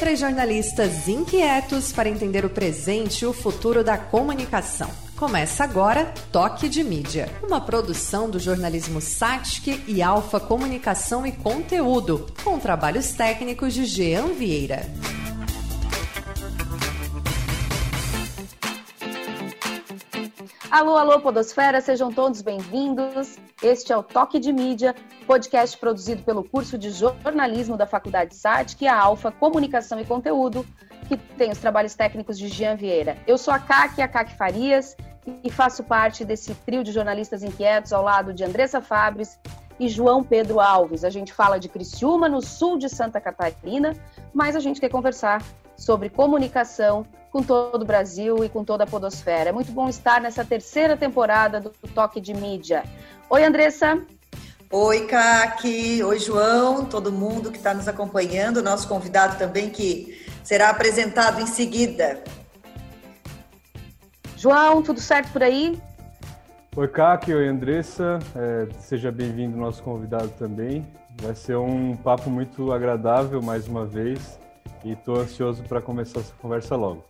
Três jornalistas inquietos para entender o presente e o futuro da comunicação. Começa agora Toque de Mídia, uma produção do jornalismo Satic e Alfa Comunicação e Conteúdo, com trabalhos técnicos de Jean Vieira. Alô, alô, Podosfera, sejam todos bem-vindos. Este é o Toque de Mídia, podcast produzido pelo curso de jornalismo da Faculdade SAT, que é a Alfa Comunicação e Conteúdo, que tem os trabalhos técnicos de Jean Vieira. Eu sou a Kaki, a Kaki Farias, e faço parte desse trio de jornalistas inquietos ao lado de Andressa Fabres e João Pedro Alves. A gente fala de Criciúma, no sul de Santa Catarina, mas a gente quer conversar sobre comunicação com todo o Brasil e com toda a podosfera. É muito bom estar nessa terceira temporada do Toque de Mídia. Oi, Andressa. Oi, Kaki. Oi, João. Todo mundo que está nos acompanhando. Nosso convidado também que será apresentado em seguida. João, tudo certo por aí? Oi, Kaki. Oi, Andressa. É, seja bem-vindo nosso convidado também. Vai ser um papo muito agradável mais uma vez e estou ansioso para começar essa conversa logo.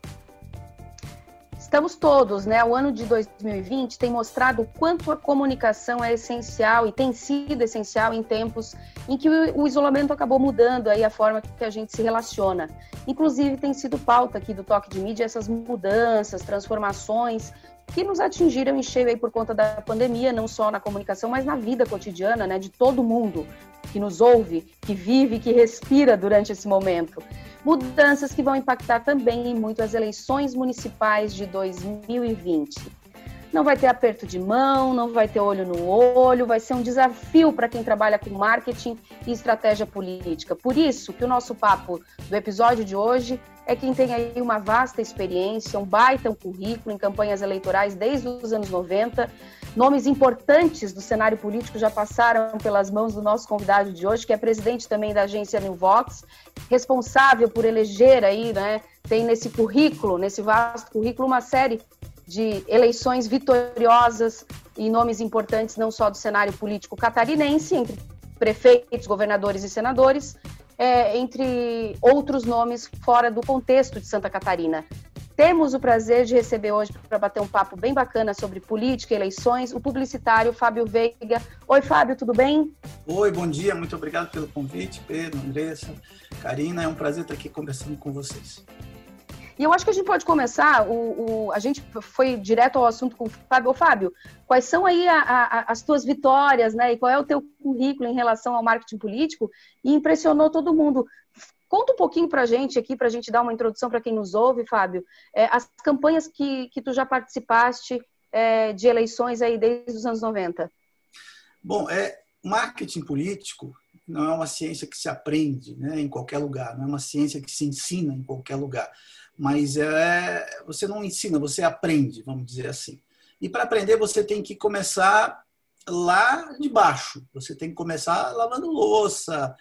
Estamos todos, né? O ano de 2020 tem mostrado o quanto a comunicação é essencial e tem sido essencial em tempos em que o isolamento acabou mudando aí a forma que a gente se relaciona. Inclusive tem sido pauta aqui do Toque de Mídia essas mudanças, transformações que nos atingiram em cheio aí por conta da pandemia, não só na comunicação, mas na vida cotidiana, né, de todo mundo que nos ouve, que vive, que respira durante esse momento. Mudanças que vão impactar também muito as eleições municipais de 2020. Não vai ter aperto de mão, não vai ter olho no olho, vai ser um desafio para quem trabalha com marketing e estratégia política. Por isso que o nosso papo do episódio de hoje é quem tem aí uma vasta experiência, um baita um currículo em campanhas eleitorais desde os anos 90. Nomes importantes do cenário político já passaram pelas mãos do nosso convidado de hoje, que é presidente também da agência New Vox, responsável por eleger aí, né, tem nesse currículo, nesse vasto currículo, uma série de eleições vitoriosas e nomes importantes não só do cenário político catarinense, entre prefeitos, governadores e senadores, é, entre outros nomes fora do contexto de Santa Catarina. Temos o prazer de receber hoje para bater um papo bem bacana sobre política e eleições o publicitário Fábio Veiga. Oi, Fábio, tudo bem? Oi, bom dia, muito obrigado pelo convite, Pedro, Andressa, Karina. É um prazer estar aqui conversando com vocês. E eu acho que a gente pode começar, o, o, a gente foi direto ao assunto com o Fábio. Ô, Fábio, quais são aí a, a, as tuas vitórias, né? E qual é o teu currículo em relação ao marketing político? E impressionou todo mundo. Conta um pouquinho para a gente aqui, para a gente dar uma introdução para quem nos ouve, Fábio, é, as campanhas que, que tu já participaste é, de eleições aí desde os anos 90. Bom, é, marketing político não é uma ciência que se aprende né, em qualquer lugar, não é uma ciência que se ensina em qualquer lugar mas é, você não ensina, você aprende, vamos dizer assim. E para aprender você tem que começar lá de baixo. Você tem que começar lavando louça,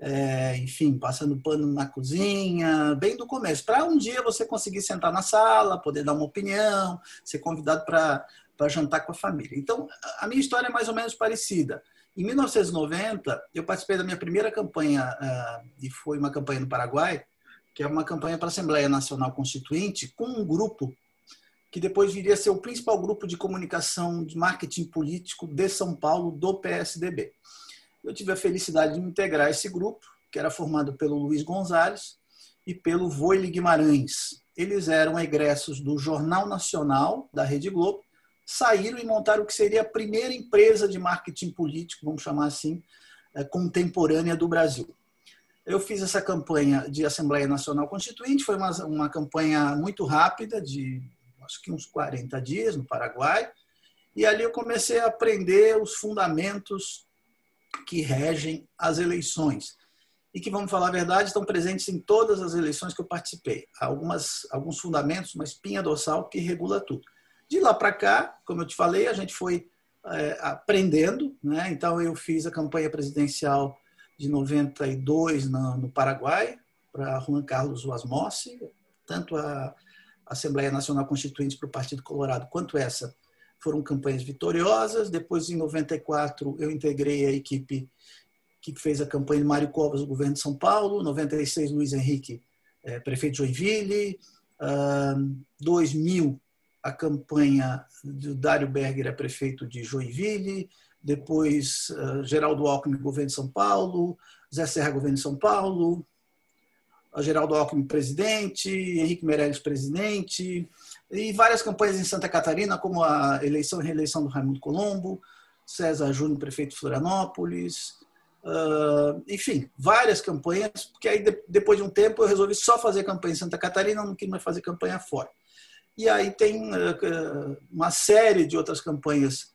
é, enfim, passando pano na cozinha, bem do começo, para um dia você conseguir sentar na sala, poder dar uma opinião, ser convidado para jantar com a família. Então, a minha história é mais ou menos parecida. Em 1990, eu participei da minha primeira campanha, uh, e foi uma campanha no Paraguai, que é uma campanha para a Assembleia Nacional Constituinte, com um grupo que depois viria a ser o principal grupo de comunicação de marketing político de São Paulo do PSDB. Eu tive a felicidade de integrar esse grupo, que era formado pelo Luiz Gonzalez e pelo Voile Guimarães. Eles eram egressos do Jornal Nacional da Rede Globo, saíram e montaram o que seria a primeira empresa de marketing político, vamos chamar assim, eh, contemporânea do Brasil. Eu fiz essa campanha de Assembleia Nacional Constituinte, foi uma, uma campanha muito rápida, de acho que uns 40 dias no Paraguai, e ali eu comecei a aprender os fundamentos que regem as eleições e que, vamos falar a verdade, estão presentes em todas as eleições que eu participei. Algumas, alguns fundamentos, uma espinha dorsal que regula tudo. De lá para cá, como eu te falei, a gente foi é, aprendendo. Né? Então, eu fiz a campanha presidencial de 92 no, no Paraguai, para Juan Carlos Wasmossi, tanto a Assembleia Nacional Constituinte para o Partido Colorado quanto essa foram campanhas vitoriosas. Depois, em 94, eu integrei a equipe que fez a campanha de Mário Covas, do governo de São Paulo. Em 96, Luiz Henrique é, prefeito de Joinville. Uh, 2000, a campanha do Dário Berger é prefeito de Joinville. Depois, uh, Geraldo Alckmin, governo de São Paulo. Zé Serra, governo de São Paulo. Geraldo Alckmin, presidente. Henrique Meirelles, presidente. E várias campanhas em Santa Catarina, como a eleição e reeleição do Raimundo Colombo. César Júnior, prefeito de Florianópolis. Uh, enfim, várias campanhas, porque aí depois de um tempo eu resolvi só fazer campanha em Santa Catarina, não quis mais fazer campanha fora. E aí tem uh, uma série de outras campanhas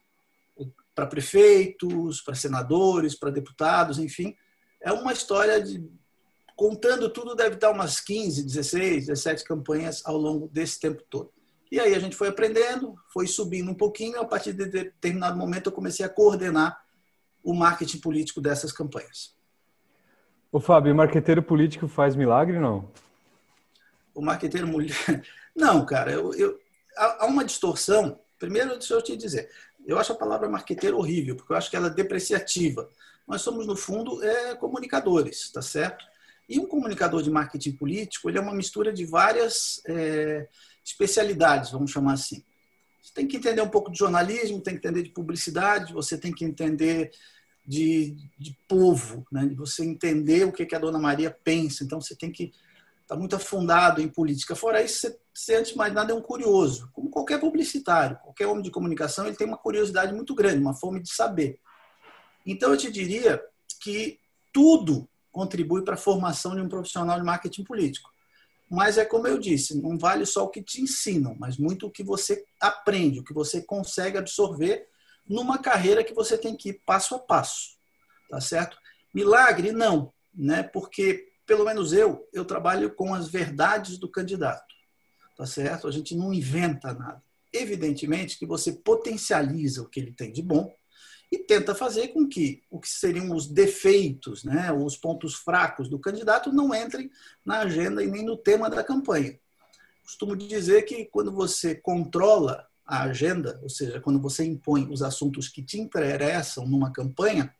para prefeitos, para senadores, para deputados, enfim. É uma história de. Contando tudo, deve dar umas 15, 16, 17 campanhas ao longo desse tempo todo. E aí a gente foi aprendendo, foi subindo um pouquinho, e a partir de determinado momento eu comecei a coordenar o marketing político dessas campanhas. O Fábio, o marqueteiro político faz milagre, não? O marqueteiro mulher. Não, cara, eu, eu, há uma distorção. Primeiro, deixa eu te dizer, eu acho a palavra marqueteiro horrível, porque eu acho que ela é depreciativa. Nós somos, no fundo, é, comunicadores, tá certo? E um comunicador de marketing político, ele é uma mistura de várias é, especialidades, vamos chamar assim. Você tem que entender um pouco de jornalismo, tem que entender de publicidade, você tem que entender de, de povo, né? você entender o que, que a dona Maria pensa. Então, você tem que estar tá muito afundado em política. Fora isso, você, você, antes de mais nada, é um curioso. Como qualquer publicitário, qualquer homem de comunicação, ele tem uma curiosidade muito grande, uma fome de saber. Então, eu te diria que tudo contribui para a formação de um profissional de marketing político. Mas é como eu disse, não vale só o que te ensinam, mas muito o que você aprende, o que você consegue absorver numa carreira que você tem que ir passo a passo, tá certo? Milagre não, né? Porque pelo menos eu, eu trabalho com as verdades do candidato, tá certo? A gente não inventa nada. Evidentemente que você potencializa o que ele tem de bom e tenta fazer com que o que seriam os defeitos, né, os pontos fracos do candidato não entrem na agenda e nem no tema da campanha. Costumo dizer que quando você controla a agenda, ou seja, quando você impõe os assuntos que te interessam numa campanha,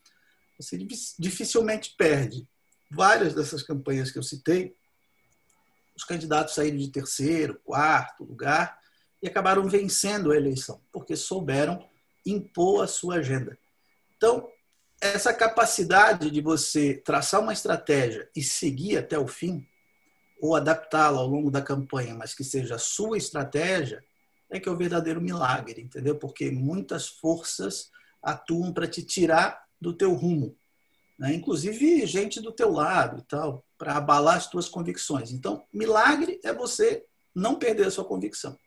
você dificilmente perde. Várias dessas campanhas que eu citei, os candidatos saíram de terceiro, quarto lugar e acabaram vencendo a eleição, porque souberam impor a sua agenda. Então, essa capacidade de você traçar uma estratégia e seguir até o fim, ou adaptá-la ao longo da campanha, mas que seja a sua estratégia, é que é o verdadeiro milagre, entendeu? Porque muitas forças atuam para te tirar do teu rumo, né? inclusive gente do teu lado e tal, para abalar as tuas convicções. Então, milagre é você não perder a sua convicção.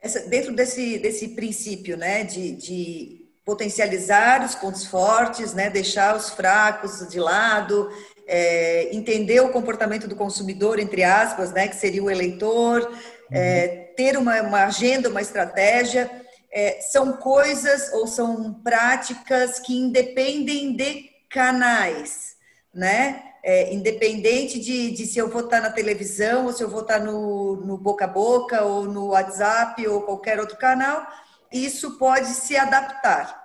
Essa, dentro desse, desse princípio, né, de, de potencializar os pontos fortes, né, deixar os fracos de lado, é, entender o comportamento do consumidor, entre aspas, né, que seria o eleitor, é, ter uma, uma, agenda, uma estratégia, é, são coisas ou são práticas que independem de canais, né? É, independente de, de, se eu vou estar na televisão ou se eu vou estar no, no boca a boca ou no WhatsApp ou qualquer outro canal, isso pode se adaptar.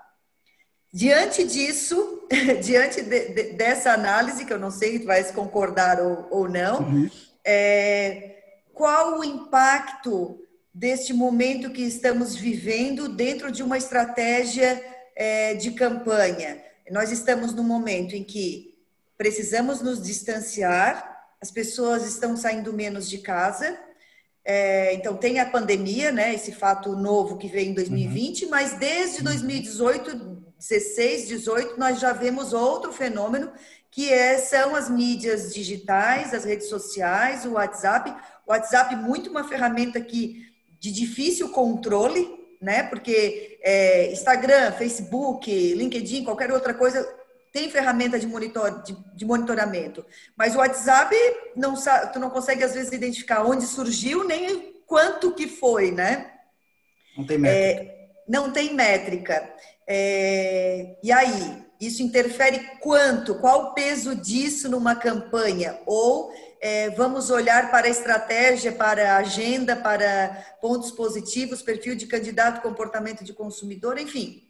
Diante disso, diante de, de, dessa análise, que eu não sei se vai se concordar ou, ou não, uhum. é, qual o impacto deste momento que estamos vivendo dentro de uma estratégia é, de campanha. Nós estamos num momento em que precisamos nos distanciar, as pessoas estão saindo menos de casa, é, então tem a pandemia, né, esse fato novo que veio em 2020, uhum. mas desde 2018, 16, 18, nós já vemos outro fenômeno que é, são as mídias digitais, as redes sociais, o WhatsApp. O WhatsApp muito uma ferramenta que de difícil controle, né? Porque é, Instagram, Facebook, LinkedIn, qualquer outra coisa tem ferramenta de, monitor, de, de, monitoramento. Mas o WhatsApp não sabe, tu não consegue às vezes identificar onde surgiu nem quanto que foi, né? Não tem métrica. É, não tem métrica. É, e aí, isso interfere quanto? Qual o peso disso numa campanha? Ou é, vamos olhar para a estratégia, para a agenda, para pontos positivos, perfil de candidato, comportamento de consumidor, enfim.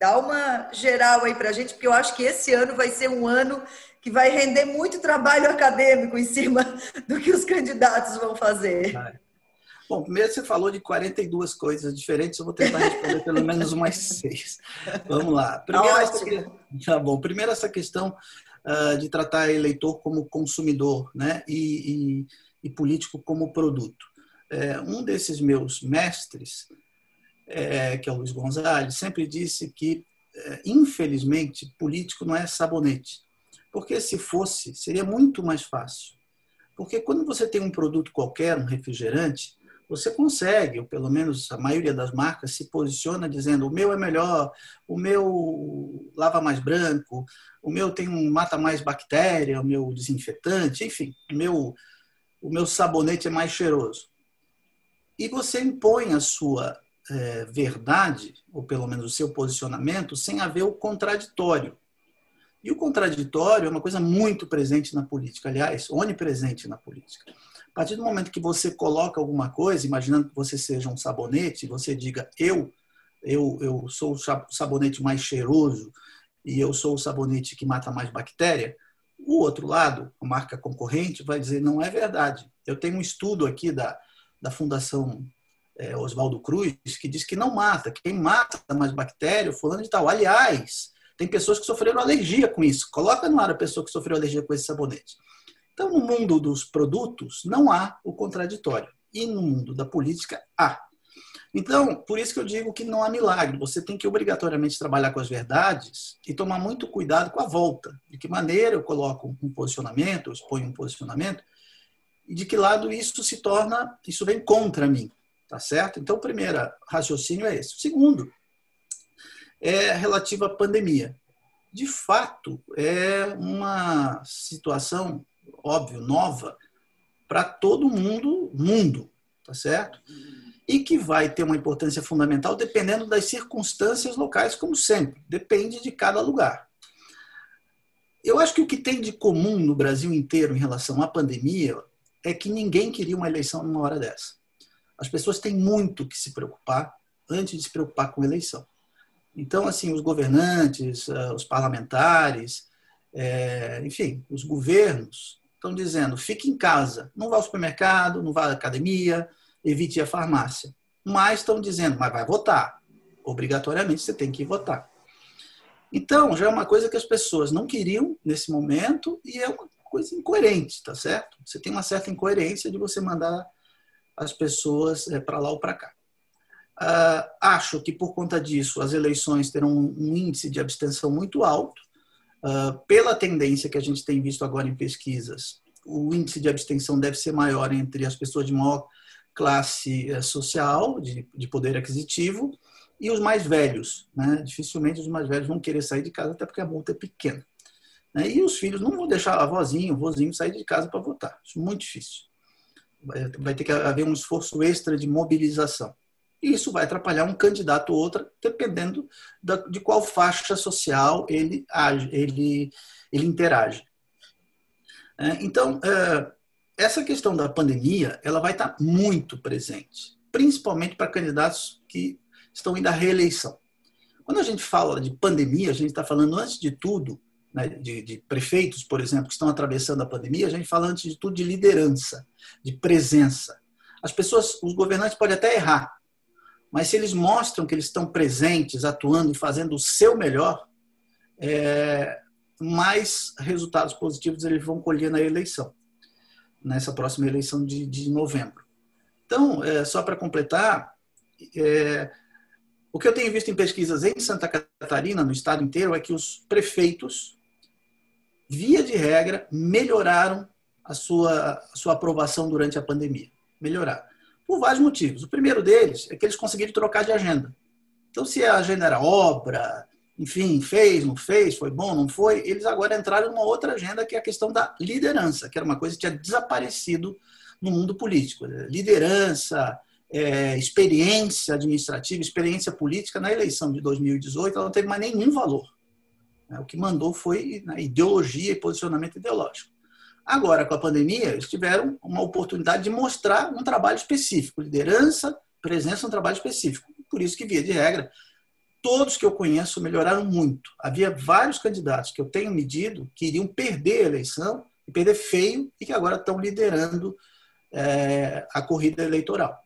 dá uma geral aí para a gente, porque eu acho que esse ano vai ser um ano que vai render muito trabalho acadêmico em cima do que os candidatos vão fazer. Bom, primeiro você falou de 42 coisas diferentes, eu vou tentar responder pelo menos umas seis. Vamos lá. Primeiro, tá essa, tá bom. Primeiro, essa questão uh, de tratar eleitor como consumidor né? e, e, e político como produto. É, um desses meus mestres, é, que é o Luiz Gonzalez, sempre disse que, é, infelizmente, político não é sabonete. Porque se fosse, seria muito mais fácil. Porque quando você tem um produto qualquer, um refrigerante, você consegue, ou pelo menos a maioria das marcas se posiciona dizendo o meu é melhor, o meu lava mais branco, o meu tem um mata mais bactéria, o meu desinfetante, enfim, o meu o meu sabonete é mais cheiroso. E você impõe a sua é, verdade, ou pelo menos o seu posicionamento, sem haver o contraditório. E o contraditório é uma coisa muito presente na política, aliás, onipresente na política. Partir do momento que você coloca alguma coisa, imaginando que você seja um sabonete, você diga eu, eu, eu sou o sabonete mais cheiroso e eu sou o sabonete que mata mais bactéria, o outro lado, a marca concorrente, vai dizer não é verdade. Eu tenho um estudo aqui da, da Fundação é, Oswaldo Cruz que diz que não mata. Quem mata mais bactéria, fulano de tal. Aliás, tem pessoas que sofreram alergia com isso. Coloca no ar a pessoa que sofreu alergia com esse sabonete. Então, no mundo dos produtos, não há o contraditório. E no mundo da política, há. Então, por isso que eu digo que não há milagre. Você tem que obrigatoriamente trabalhar com as verdades e tomar muito cuidado com a volta. De que maneira eu coloco um posicionamento, eu exponho um posicionamento, e de que lado isso se torna, isso vem contra mim. Tá certo? Então, o primeiro raciocínio é esse. O segundo é relativo à pandemia. De fato, é uma situação, óbvio, nova para todo mundo, mundo, tá certo? E que vai ter uma importância fundamental dependendo das circunstâncias locais, como sempre. Depende de cada lugar. Eu acho que o que tem de comum no Brasil inteiro em relação à pandemia é que ninguém queria uma eleição numa hora dessa. As pessoas têm muito que se preocupar antes de se preocupar com eleição. Então, assim, os governantes, eh, os parlamentares, é, enfim, os governos estão dizendo: fique em casa, não vá ao supermercado, não vá à academia, evite a farmácia. Mas estão dizendo: mas vai votar. Obrigatoriamente você tem que votar. Então, já é uma coisa que as pessoas não queriam nesse momento e é uma coisa incoerente, tá certo? Você tem uma certa incoerência de você mandar as pessoas é, para lá ou para cá. Uh, acho que por conta disso as eleições terão um índice de abstenção muito alto, uh, pela tendência que a gente tem visto agora em pesquisas. O índice de abstenção deve ser maior entre as pessoas de maior classe uh, social, de, de, poder aquisitivo, e os mais velhos. Né? Dificilmente os mais velhos vão querer sair de casa, até porque a multa é pequena. Né? E os filhos não vão deixar a vozinha, o vozinho sair de casa para votar. Isso é muito difícil. Vai ter que haver um esforço extra de mobilização. E isso vai atrapalhar um candidato ou outro, dependendo de qual faixa social ele, age, ele, ele interage. É, então, é, essa questão da pandemia ela vai estar muito presente, principalmente para candidatos que estão indo à reeleição. Quando a gente fala de pandemia, a gente está falando, antes de tudo, né, de, de, prefeitos, por exemplo, que estão atravessando a pandemia, a gente fala, antes de tudo, de liderança, de presença. As pessoas, os governantes podem até errar, mas se eles mostram que eles estão presentes, atuando e fazendo o seu melhor, é, mais resultados positivos eles vão colher na eleição, nessa próxima eleição de, de novembro. Então, é, só para completar, é, o que eu tenho visto em pesquisas em Santa Catarina, no estado inteiro, é que os prefeitos, via de regra, melhoraram a sua, a sua aprovação durante a pandemia. Melhoraram por vários motivos. O primeiro deles é que eles conseguiram trocar de agenda. Então, se a agenda era obra, enfim, fez, não fez, foi bom, não foi, eles agora entraram numa outra agenda que é a questão da liderança, que era uma coisa que tinha desaparecido no mundo político. Liderança, é, experiência administrativa, experiência política na eleição de 2018, ela não teve mais nenhum valor. O que mandou foi né, ideologia e posicionamento ideológico. Agora, com a pandemia, eles tiveram uma oportunidade de mostrar um trabalho específico, liderança, presença, um trabalho específico. Por isso que, via de regra, todos que eu conheço melhoraram muito. Havia vários candidatos que eu tenho medido que iriam perder a eleição, e perder feio, e que agora estão liderando é, a corrida eleitoral.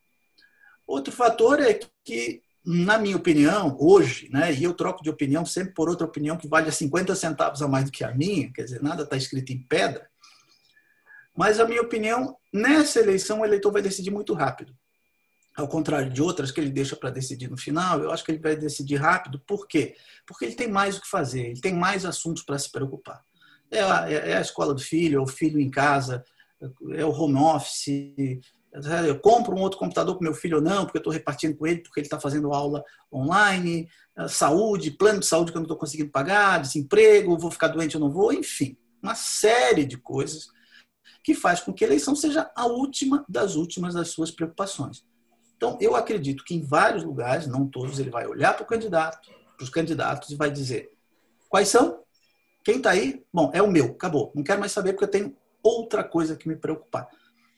Outro fator é que, na minha opinião, hoje, né, e eu troco de opinião sempre por outra opinião que vale 50 centavos a mais do que a minha, quer dizer, nada está escrito em pedra, mas a minha opinião, nessa eleição, o eleitor vai decidir muito rápido. Ao contrário de outras que ele deixa para decidir no final, eu acho que ele vai decidir rápido. Por quê? Porque ele tem mais o que fazer, ele tem mais assuntos para se preocupar. É a, é a escola do filho, é o filho em casa, é o home office, eu compro um outro computador para meu filho ou não, porque eu estou repartindo com ele, porque ele está fazendo aula online, saúde, plano de saúde que eu não estou conseguindo pagar, desemprego, vou ficar doente ou não vou, enfim, uma série de coisas que faz com que a eleição seja a última das últimas das suas preocupações. Então, eu acredito que em vários lugares, não todos, ele vai olhar para o candidato, para os candidatos e vai dizer quais são, quem está aí, bom, é o meu, acabou. Não quero mais saber porque eu tenho outra coisa que me preocupar.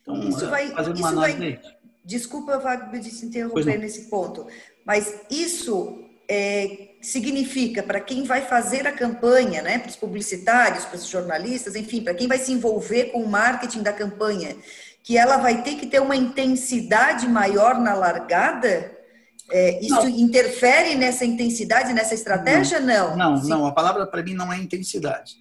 Então, isso vai, fazer uma isso vai, Desculpa, Wagner, de se interromper nesse ponto, mas isso é, significa para quem vai fazer a campanha, né, para os publicitários, para os jornalistas, enfim, para quem vai se envolver com o marketing da campanha, que ela vai ter que ter uma intensidade maior na largada? É, isso não. interfere nessa intensidade, nessa estratégia? Não, não, não, não. a palavra para mim não é intensidade.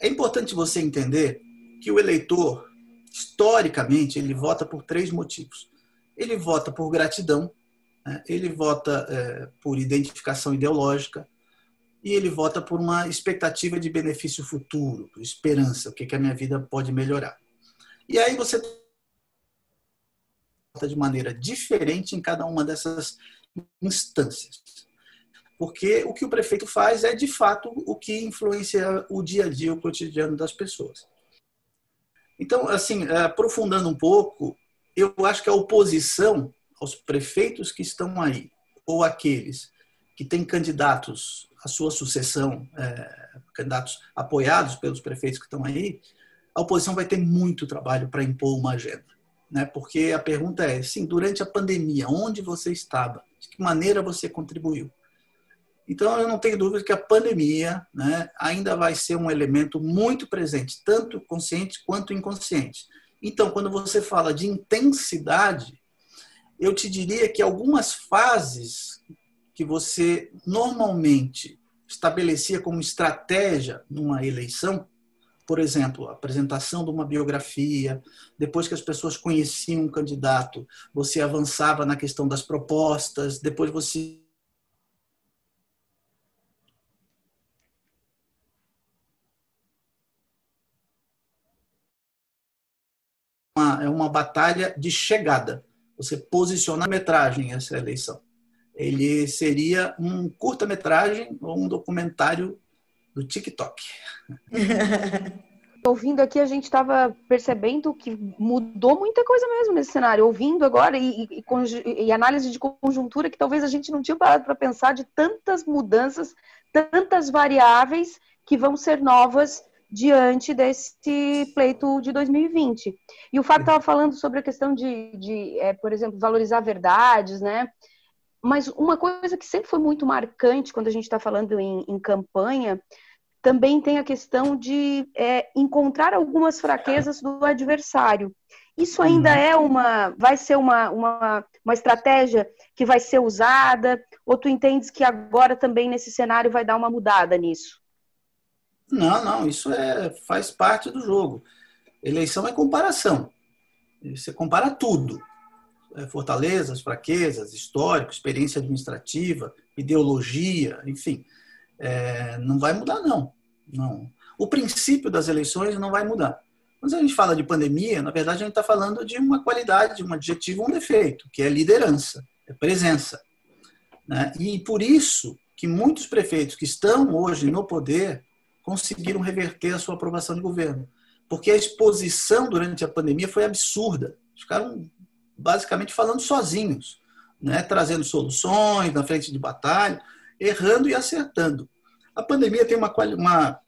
É importante você entender que o eleitor, historicamente, ele vota por três motivos. Ele vota por gratidão, né? ele vota é, por identificação ideológica e ele vota por uma expectativa de benefício futuro, por esperança, o que, que a minha vida pode melhorar. E aí você de maneira diferente em cada uma dessas instâncias. Porque o que o prefeito faz é, de fato, o que influencia o dia a dia, o cotidiano das pessoas. Então, assim, aprofundando um pouco, eu acho que a oposição aos prefeitos que estão aí, ou aqueles que têm candidatos à sua sucessão, é, candidatos apoiados pelos prefeitos que estão aí, a oposição vai ter muito trabalho para impor uma agenda. Né? Porque a pergunta é, sim, durante a pandemia, onde você estava? De que maneira você contribuiu? Então, eu não tenho dúvida que a pandemia né, ainda vai ser um elemento muito presente, tanto consciente quanto inconsciente. Então, quando você fala de intensidade, eu te diria que algumas fases que você normalmente estabelecia como estratégia numa eleição, por exemplo, a apresentação de uma biografia, depois que as pessoas conheciam um candidato, você avançava na questão das propostas, depois você é uma batalha de chegada. Você posiciona a metragem essa eleição. Ele seria um curta-metragem ou um documentário do TikTok. Ouvindo aqui, a gente estava percebendo que mudou muita coisa mesmo nesse cenário. Ouvindo agora e, e, e análise de conjuntura que talvez a gente não tinha parado para pensar de tantas mudanças, tantas variáveis que vão ser novas diante desse pleito de 2020. E o Fábio estava falando sobre a questão de, de é, por exemplo, valorizar verdades, né? Mas uma coisa que sempre foi muito marcante quando a gente está falando em, em campanha também tem a questão de é, encontrar algumas fraquezas do adversário. Isso ainda uhum. é uma, vai ser uma, uma, uma estratégia que vai ser usada, ou tu entendes que agora também nesse cenário vai dar uma mudada nisso? Não, não, isso é, faz parte do jogo. Eleição é comparação. Você compara tudo. É, fortalezas, fraquezas, histórico, experiência administrativa, ideologia, enfim. É, não vai mudar, não. não. O princípio das eleições não vai mudar. Quando a gente fala de pandemia, na verdade a gente está falando de uma qualidade, um adjetivo, um defeito, que é liderança, é presença. Né? E por isso que muitos prefeitos que estão hoje no poder conseguiram reverter a sua aprovação de governo. Porque a exposição durante a pandemia foi absurda. Ficaram basicamente falando sozinhos, né? trazendo soluções na frente de batalha, errando e acertando. A pandemia tem uma, uma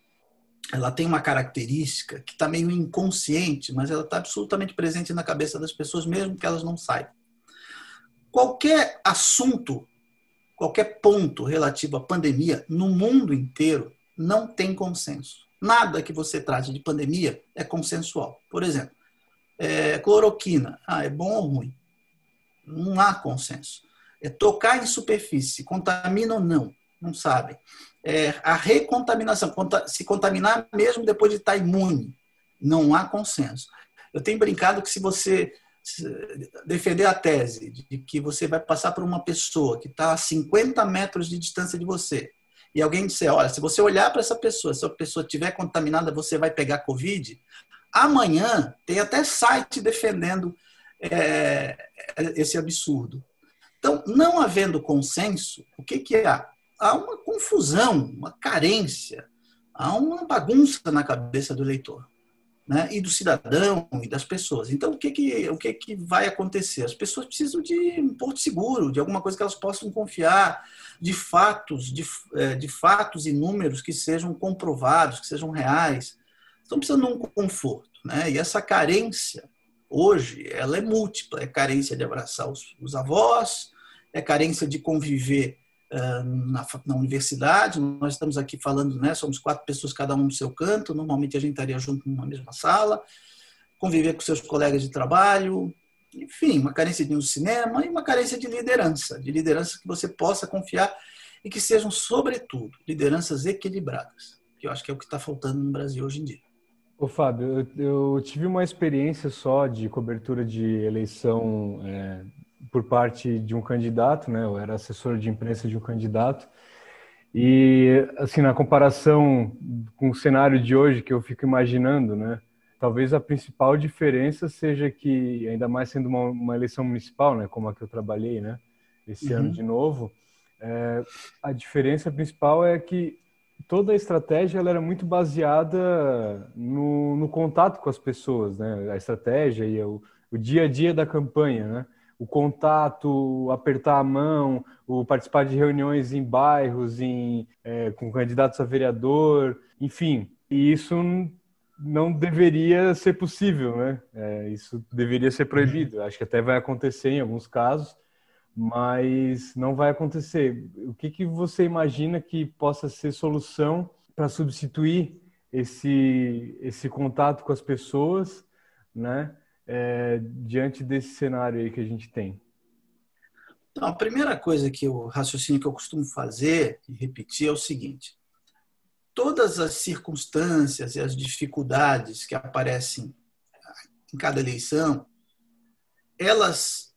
ela tem uma característica que está meio inconsciente, mas ela está absolutamente presente na cabeça das pessoas, mesmo que elas não saibam. Qualquer assunto, qualquer ponto relativo à pandemia no mundo inteiro não tem consenso. Nada que você trate de pandemia é consensual. Por exemplo, é, cloroquina, ah, é bom ou ruim? Não há consenso. É tocar em superfície, contamina ou não? Não sabem. É, a recontaminação, se contaminar mesmo depois de estar imune, não há consenso. Eu tenho brincado que se você defender a tese de que você vai passar por uma pessoa que está a 50 metros de distância de você e alguém disser, olha, se você olhar para essa pessoa, se a pessoa estiver contaminada, você vai pegar Covid, amanhã tem até site defendendo é, esse absurdo. Então, não havendo consenso, o que, que há? Há uma confusão, uma carência, há uma bagunça na cabeça do eleitor né, e do cidadão e das pessoas. Então, o que, que, o que, que vai acontecer? As pessoas precisam de um porto seguro, de alguma coisa que elas possam confiar, de fatos, de, é, de fatos e números que sejam comprovados, que sejam reais. Estão precisando de um conforto. Né? E essa carência, hoje, ela é múltipla. É carência de abraçar os, os avós, é carência de conviver na, na, universidade. Nós estamos aqui falando, né, somos quatro pessoas, cada um no seu canto. Normalmente a gente estaria junto numa mesma sala, conviver com seus colegas de trabalho, enfim, uma carência de um cinema e uma carência de liderança, de liderança que você possa confiar e que sejam, sobretudo, lideranças equilibradas, que eu acho que é o que está faltando no Brasil hoje em dia. Ô, Fábio, eu, eu tive uma experiência só de cobertura de eleição é, por parte de um candidato, né? Eu era assessor de imprensa de um candidato. E, assim, na comparação com o cenário de hoje que eu fico imaginando, né? Talvez a principal diferença seja que, ainda mais sendo uma, uma eleição municipal, né? Como a que eu trabalhei, né? Esse uhum. ano de novo, é, a diferença principal é que toda a estratégia ela era muito baseada no, no contato com as pessoas, né? A estratégia e o, o dia a dia da campanha, né? O contato, apertar a mão, o participar de reuniões em bairros, em, é, com candidatos a vereador, enfim. E isso não deveria ser possível, né? É, isso deveria ser proibido. Acho que até vai acontecer em alguns casos, mas não vai acontecer. O que, que você imagina que possa ser solução para substituir esse, esse contato com as pessoas, né? É, diante desse cenário aí que a gente tem? Então, a primeira coisa que o raciocínio que eu costumo fazer e repetir é o seguinte: todas as circunstâncias e as dificuldades que aparecem em cada eleição, elas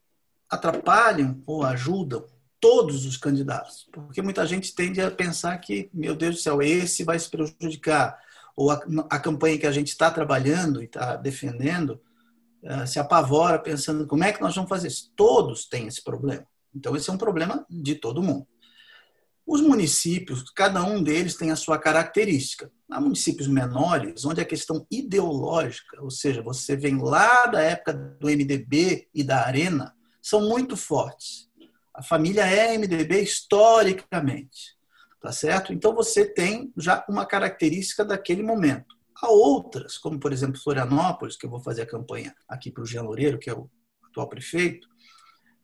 atrapalham ou ajudam todos os candidatos, porque muita gente tende a pensar que, meu Deus do céu, esse vai se prejudicar, ou a, a campanha que a gente está trabalhando e está defendendo se apavora pensando como é que nós vamos fazer isso. Todos têm esse problema. Então, esse é um problema de todo mundo. Os municípios, cada um deles tem a sua característica. Há municípios menores, onde a questão ideológica, ou seja, você vem lá da época do MDB e da Arena, são muito fortes. A família é MDB historicamente, tá certo? Então você tem já uma característica daquele momento. Há outras, como por exemplo Florianópolis, que eu vou fazer a campanha aqui para o Jean Loureiro, que é o atual prefeito,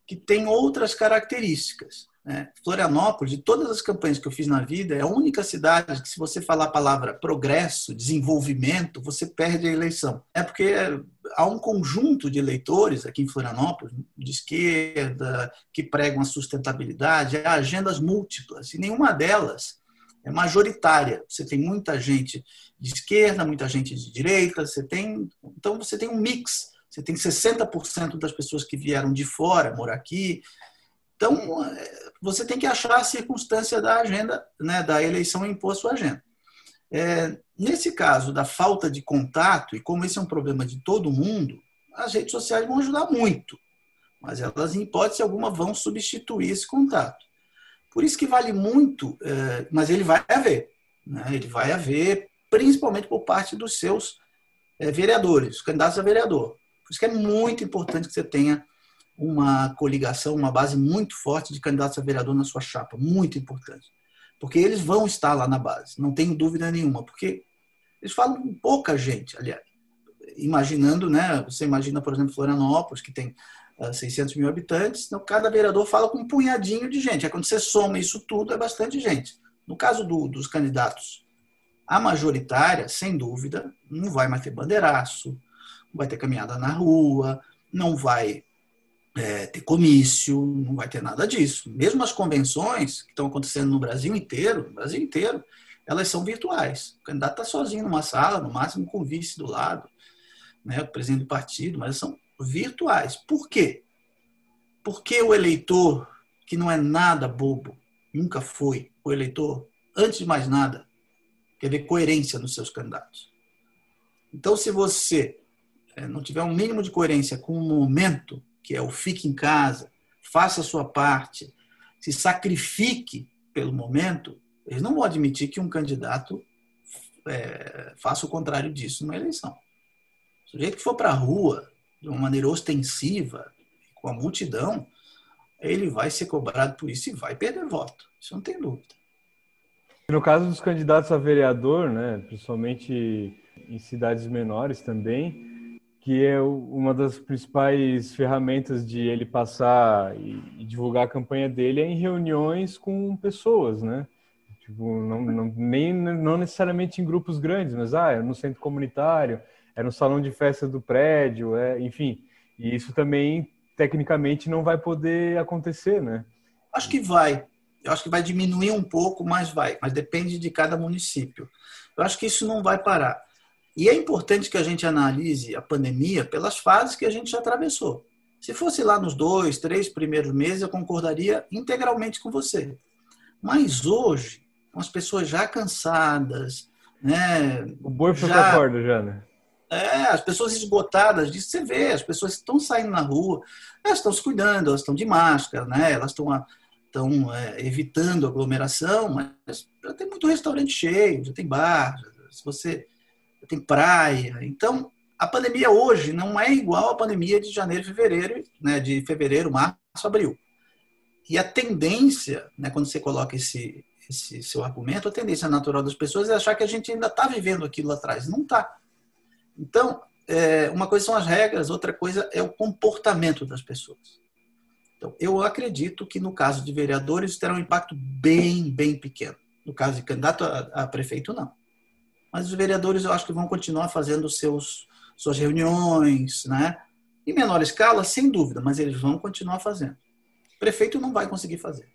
que tem outras características. Né? Florianópolis, de todas as campanhas que eu fiz na vida, é a única cidade que, se você falar a palavra progresso, desenvolvimento, você perde a eleição. É porque há um conjunto de eleitores aqui em Florianópolis, de esquerda, que pregam a sustentabilidade, há agendas múltiplas, e nenhuma delas é majoritária. Você tem muita gente de esquerda, muita gente de direita, você tem, então você tem um mix. Você tem 60% das pessoas que vieram de fora morar aqui. Então, é, você tem que achar a circunstância da agenda, né, da eleição impor sua agenda. É, nesse caso da falta de contato, e como esse é um problema de todo mundo, as redes sociais vão ajudar muito, mas elas, em hipótese alguma, vão substituir esse contato. Por isso que vale muito, é, mas ele vai haver. Né? Ele vai haver, principalmente por parte dos seus é, vereadores, candidatos a vereador. Por isso que é muito importante que você tenha uma coligação, uma base muito forte de candidatos a vereador na sua chapa. Muito importante. Porque eles vão estar lá na base, não tenho dúvida nenhuma. Porque eles falam com pouca gente, aliás. Imaginando, né? Você imagina, por exemplo, Florianópolis, que tem 600 mil habitantes, então cada vereador fala com um punhadinho de gente. É quando você soma isso tudo, é bastante gente. No caso do, dos candidatos a majoritária, sem dúvida, não vai mais ter bandeiraço, não vai ter caminhada na rua, não vai é, ter comício, não vai ter nada disso. Mesmo as convenções que estão acontecendo no Brasil inteiro, no Brasil inteiro, elas são virtuais. O candidato está sozinho numa sala, no máximo com o vice do lado, né, o presidente do partido, mas são virtuais. Por quê? Porque o eleitor, que não é nada bobo, nunca foi, o eleitor, antes de mais nada, quer ver coerência nos seus candidatos. Então, se você é, não tiver um mínimo de coerência com o momento, que é o fique em casa, faça a sua parte, se sacrifique pelo momento, eles não vão admitir que um candidato é, faça o contrário disso numa eleição. O sujeito que for para a rua de uma maneira ostensiva, com a multidão, ele vai ser cobrado por isso e vai perder voto. Isso não tem dúvida. No caso dos candidatos a vereador, né, principalmente em cidades menores também, que é uma das principais ferramentas de ele passar e divulgar a campanha dele é em reuniões com pessoas, né? Tipo, não, não, nem, não necessariamente em grupos grandes, mas ah, é no centro comunitário, é no salão de festa do prédio, é, enfim. E isso também, tecnicamente, não vai poder acontecer, né? Acho que vai eu acho que vai diminuir um pouco, mas vai. Mas depende de cada município. Eu acho que isso não vai parar. E é importante que a gente analise a pandemia pelas fases que a gente já atravessou. Se fosse lá nos dois, três primeiros meses, eu concordaria integralmente com você. Mas hoje, com as pessoas já cansadas, né? O boi foi já, corda já, né? É, as pessoas esgotadas disso, você vê, as pessoas estão saindo na rua, elas estão se cuidando, elas estão de máscara, né? Elas estão estão é, evitando aglomeração, mas já tem muito restaurante cheio, já tem bar, se você tem praia. Então, a pandemia hoje não é igual à pandemia de janeiro, fevereiro, né, de fevereiro, março, abril. E a tendência, né, quando você coloca esse, esse seu argumento, a tendência natural das pessoas é achar que a gente ainda está vivendo aquilo lá atrás. Não está. Então, é, uma coisa são as regras, outra coisa é o comportamento das pessoas. Então, eu acredito que no caso de vereadores terá um impacto bem, bem pequeno. No caso de candidato a, a prefeito, não. Mas os vereadores eu acho que vão continuar fazendo seus, suas reuniões, né? Em menor escala, sem dúvida, mas eles vão continuar fazendo. O prefeito não vai conseguir fazer.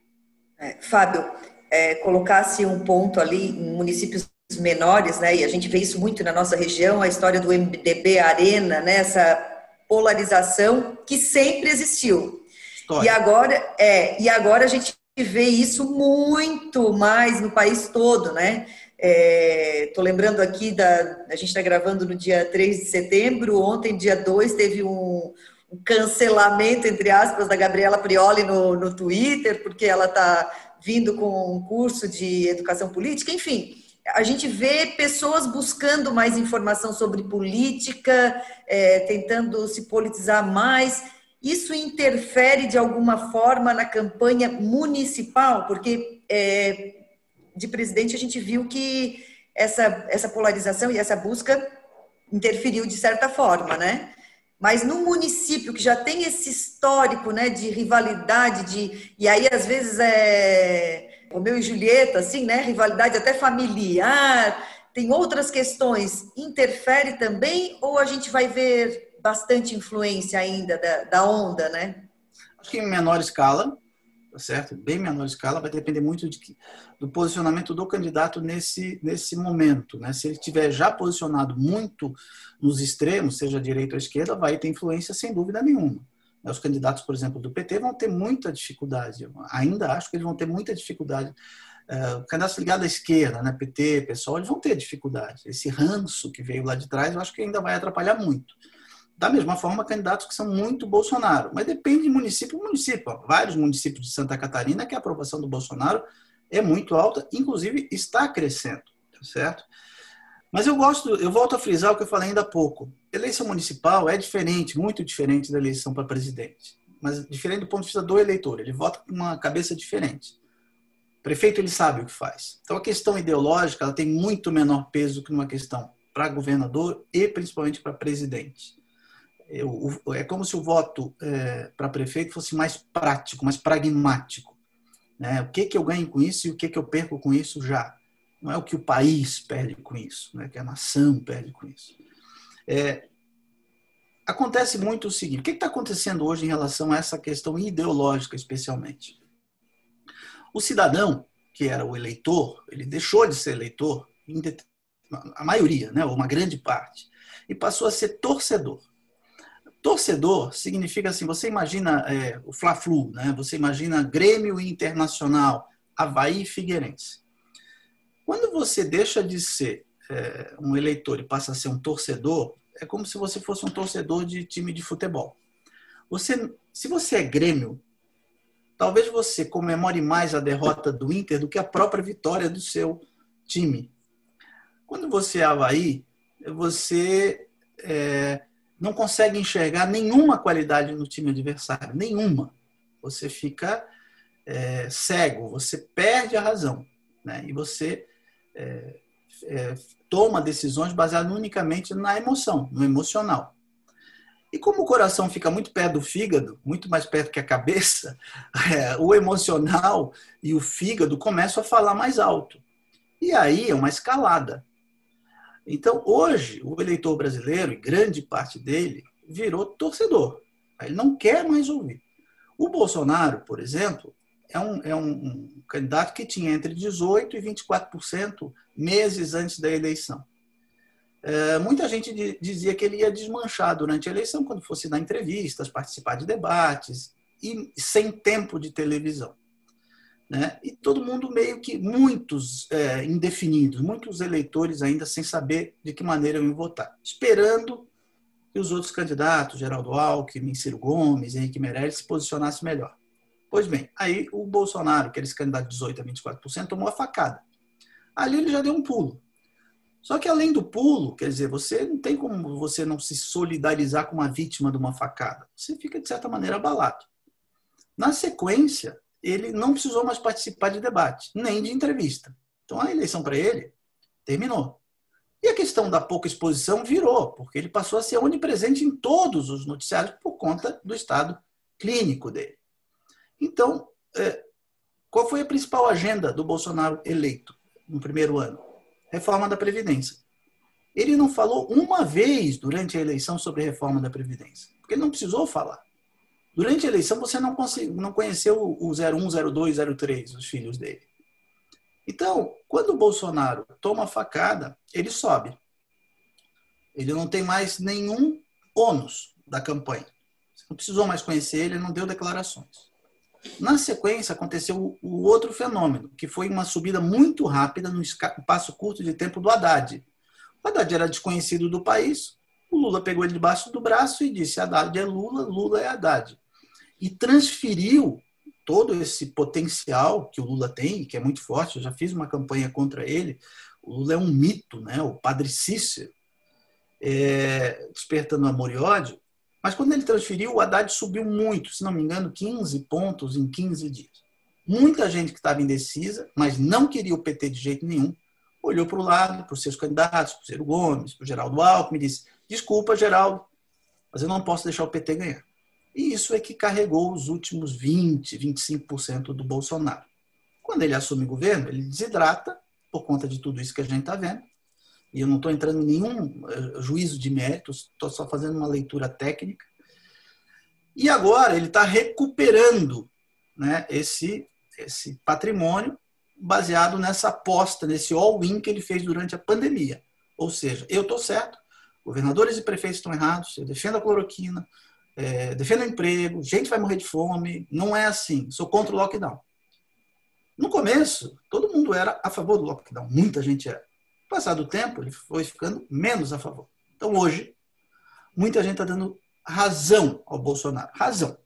É, Fábio, é, colocasse um ponto ali em municípios menores, né? E a gente vê isso muito na nossa região, a história do MDB Arena, né? Essa polarização que sempre existiu. História. E agora, é, e agora a gente vê isso muito mais no país todo, né? Estou é, lembrando aqui da. A gente está gravando no dia 3 de setembro, ontem, dia 2, teve um, um cancelamento, entre aspas, da Gabriela Prioli no, no Twitter, porque ela está vindo com um curso de educação política, enfim. A gente vê pessoas buscando mais informação sobre política, é, tentando se politizar mais. Isso interfere de alguma forma na campanha municipal? Porque é, de presidente a gente viu que essa, essa polarização e essa busca interferiu de certa forma, né? Mas no município que já tem esse histórico, né, de rivalidade, de e aí às vezes é o meu e Julieta, assim, né, rivalidade até familiar, tem outras questões, interfere também ou a gente vai ver bastante influência ainda da, da onda, né? Acho que em menor escala, tá certo? Bem menor escala, vai depender muito de, do posicionamento do candidato nesse, nesse momento. Né? Se ele estiver já posicionado muito nos extremos, seja direita ou esquerda, vai ter influência sem dúvida nenhuma. Os candidatos, por exemplo, do PT vão ter muita dificuldade, ainda acho que eles vão ter muita dificuldade. Uh, candidatos ligados à esquerda, né, PT, pessoal, eles vão ter dificuldade. Esse ranço que veio lá de trás, eu acho que ainda vai atrapalhar muito. Da mesma forma, candidatos que são muito Bolsonaro. Mas depende de município para município. Vários municípios de Santa Catarina que a aprovação do Bolsonaro é muito alta, inclusive está crescendo, tá certo? Mas eu gosto, eu volto a frisar o que eu falei ainda há pouco. Eleição municipal é diferente, muito diferente da eleição para presidente. Mas diferente do ponto de vista do eleitor, ele vota com uma cabeça diferente. O prefeito ele sabe o que faz. Então a questão ideológica ela tem muito menor peso que uma questão para governador e principalmente para presidente é como se o voto é, para prefeito fosse mais prático, mais pragmático. Né? O que, que eu ganho com isso e o que, que eu perco com isso já. Não é o que o país perde com isso, né? que a nação perde com isso. É, acontece muito o seguinte: o que está acontecendo hoje em relação a essa questão ideológica, especialmente? O cidadão, que era o eleitor, ele deixou de ser eleitor, a maioria, né, uma grande parte, e passou a ser torcedor. Torcedor significa assim, você imagina é, o Fla-Flu, né? você imagina Grêmio Internacional, Havaí e Figueirense. Quando você deixa de ser é, um eleitor e passa a ser um torcedor, é como se você fosse um torcedor de time de futebol. Você, se você é Grêmio, talvez você comemore mais a derrota do Inter do que a própria vitória do seu time. Quando você é Havaí, você é, não consegue enxergar nenhuma qualidade no time adversário, nenhuma. Você fica é, cego, você perde a razão, né? E você é, é, toma decisões baseadas unicamente na emoção, no emocional. E como o coração fica muito perto do fígado, muito mais perto que a cabeça, é, o emocional e o fígado começam a falar mais alto. E aí é uma escalada. Então, hoje, o eleitor brasileiro, e grande parte dele, virou torcedor. Ele não quer mais ouvir. O Bolsonaro, por exemplo, é um, é um, candidato que tinha entre 18% e 24% meses antes da eleição. É, muita gente dizia que ele ia desmanchar durante a eleição, quando fosse dar entrevistas, participar de debates, e sem tempo de televisão. Né? E todo mundo meio que, muitos é, indefinidos, muitos eleitores ainda sem saber de que maneira iam votar, esperando que os outros candidatos, Geraldo Alckmin, Ciro Gomes, Henrique Meirelles, se posicionassem melhor. Pois bem, aí o Bolsonaro, que era esse candidato de 18% a 24%, tomou a facada. Ali ele já deu um pulo. Só que além do pulo, quer dizer, você não tem como você não se solidarizar com uma vítima de uma facada. Você fica, de certa maneira, abalado. Na sequência, ele não precisou mais participar de debate, nem de entrevista. Então a eleição para ele terminou. E a questão da pouca exposição virou, porque ele passou a ser onipresente em todos os noticiários por conta do estado clínico dele. Então, é, qual foi a principal agenda do Bolsonaro eleito no primeiro ano? Reforma da Previdência. Ele não falou uma vez durante a eleição sobre reforma da Previdência, porque ele não precisou falar. Durante a eleição, você não, não conheceu o 01, 02, 03, os filhos dele. Então, quando o Bolsonaro toma a facada, ele sobe. Ele não tem mais nenhum ônus da campanha. Você não precisou mais conhecer ele não deu declarações. Na sequência, aconteceu o outro fenômeno, que foi uma subida muito rápida no espaço curto de tempo do Haddad. O Haddad era desconhecido do país, o Lula pegou ele debaixo do braço e disse: Haddad é Lula, Lula é Haddad e transferiu todo esse potencial que o Lula tem, que é muito forte. Eu já fiz uma campanha contra ele. O Lula é um mito, né? O padre Cícero, é, despertando amor e ódio. Mas quando ele transferiu, o Haddad subiu muito, se não me engano, 15 pontos em 15 dias. Muita gente que estava indecisa, mas não queria o PT de jeito nenhum, olhou para o lado, para os seus candidatos, para o Ciro Gomes, para o Geraldo Alckmin, e disse: Desculpa, Geraldo, mas eu não posso deixar o PT ganhar. E isso é que carregou os últimos 20, 25% do Bolsonaro. Quando ele assume o governo, ele desidrata, por conta de tudo isso que a gente está vendo. E eu não estou entrando em nenhum eh, juízo de méritos, estou só fazendo uma leitura técnica. E agora ele está recuperando né, esse, esse patrimônio baseado nessa aposta, nesse all-in que ele fez durante a pandemia. Ou seja, eu estou certo, governadores e prefeitos estão errados, eu defendo a cloroquina, é, defendo o emprego, gente vai morrer de fome. Não é assim. Sou contra o lockdown. No começo, todo mundo era a favor do lockdown. Muita gente era. Passado o tempo, ele foi ficando menos a favor. Então, hoje, muita gente está dando razão ao Bolsonaro. Razão.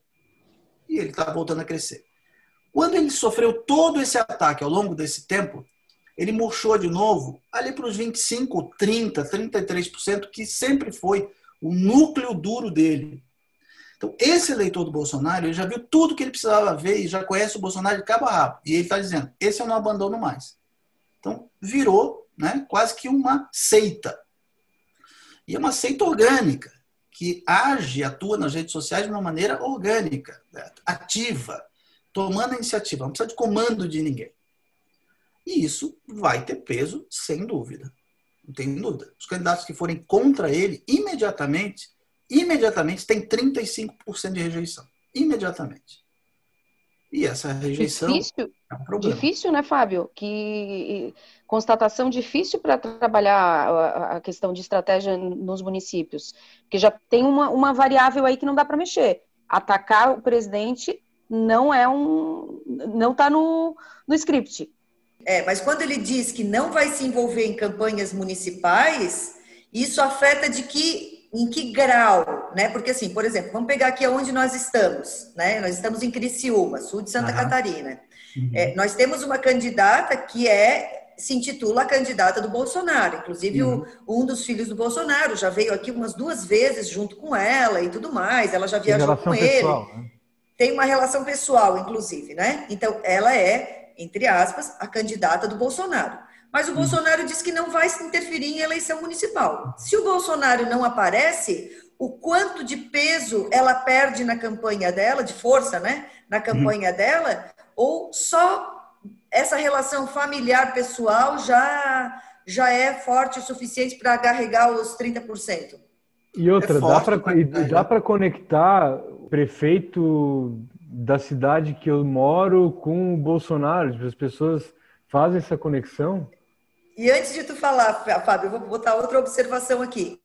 E ele está voltando a crescer. Quando ele sofreu todo esse ataque ao longo desse tempo, ele murchou de novo ali para os 25, 30, 33%, que sempre foi o núcleo duro dele. Então, esse eleitor do Bolsonaro, ele já viu tudo que ele precisava ver e já conhece o Bolsonaro de cabo a rabo. E ele está dizendo, esse eu não abandono mais. Então, virou né, quase que uma seita. E é uma seita orgânica, que age, atua nas redes sociais de uma maneira orgânica, né? ativa, tomando a iniciativa, não precisa de comando de ninguém. E isso vai ter peso, sem dúvida. Não tem dúvida. Os candidatos que forem contra ele, imediatamente, imediatamente tem 35% de rejeição. Imediatamente. E essa rejeição difícil, é um problema. Difícil, né, Fábio? Que constatação difícil para trabalhar a questão de estratégia nos municípios, porque já tem uma, uma variável aí que não dá para mexer. Atacar o presidente não é um, não está no, no script. É, mas quando ele diz que não vai se envolver em campanhas municipais, isso afeta de que em que grau, né? Porque assim, por exemplo, vamos pegar aqui onde nós estamos, né? Nós estamos em Criciúma, sul de Santa uhum. Catarina. Uhum. É, nós temos uma candidata que é se intitula a candidata do Bolsonaro. Inclusive, uhum. o, um dos filhos do Bolsonaro já veio aqui umas duas vezes junto com ela e tudo mais. Ela já viajou com pessoal, ele. Né? Tem uma relação pessoal, inclusive, né? Então, ela é, entre aspas, a candidata do Bolsonaro. Mas o Bolsonaro diz que não vai se interferir em eleição municipal. Se o Bolsonaro não aparece, o quanto de peso ela perde na campanha dela, de força, né? Na campanha uhum. dela, ou só essa relação familiar pessoal já já é forte o suficiente para carregar os 30%. E outra, é dá para dá para conectar o prefeito da cidade que eu moro com o Bolsonaro, as pessoas fazem essa conexão? E antes de tu falar, Fábio, eu vou botar outra observação aqui.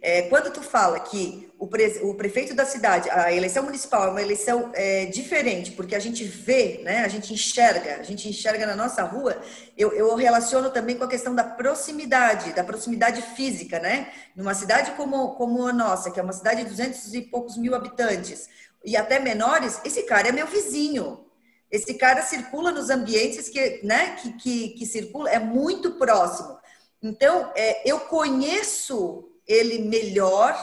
É, quando tu fala que o, pre, o, prefeito da cidade, a eleição municipal é uma eleição é, diferente, porque a gente vê, né, a gente enxerga, a gente enxerga na nossa rua, eu, eu, relaciono também com a questão da proximidade, da proximidade física, né? Numa cidade como, como a nossa, que é uma cidade de 200 e poucos mil habitantes, e até menores, esse cara é meu vizinho, esse cara circula nos ambientes que, né, que, que, que circula, é muito próximo. Então, é, eu conheço ele melhor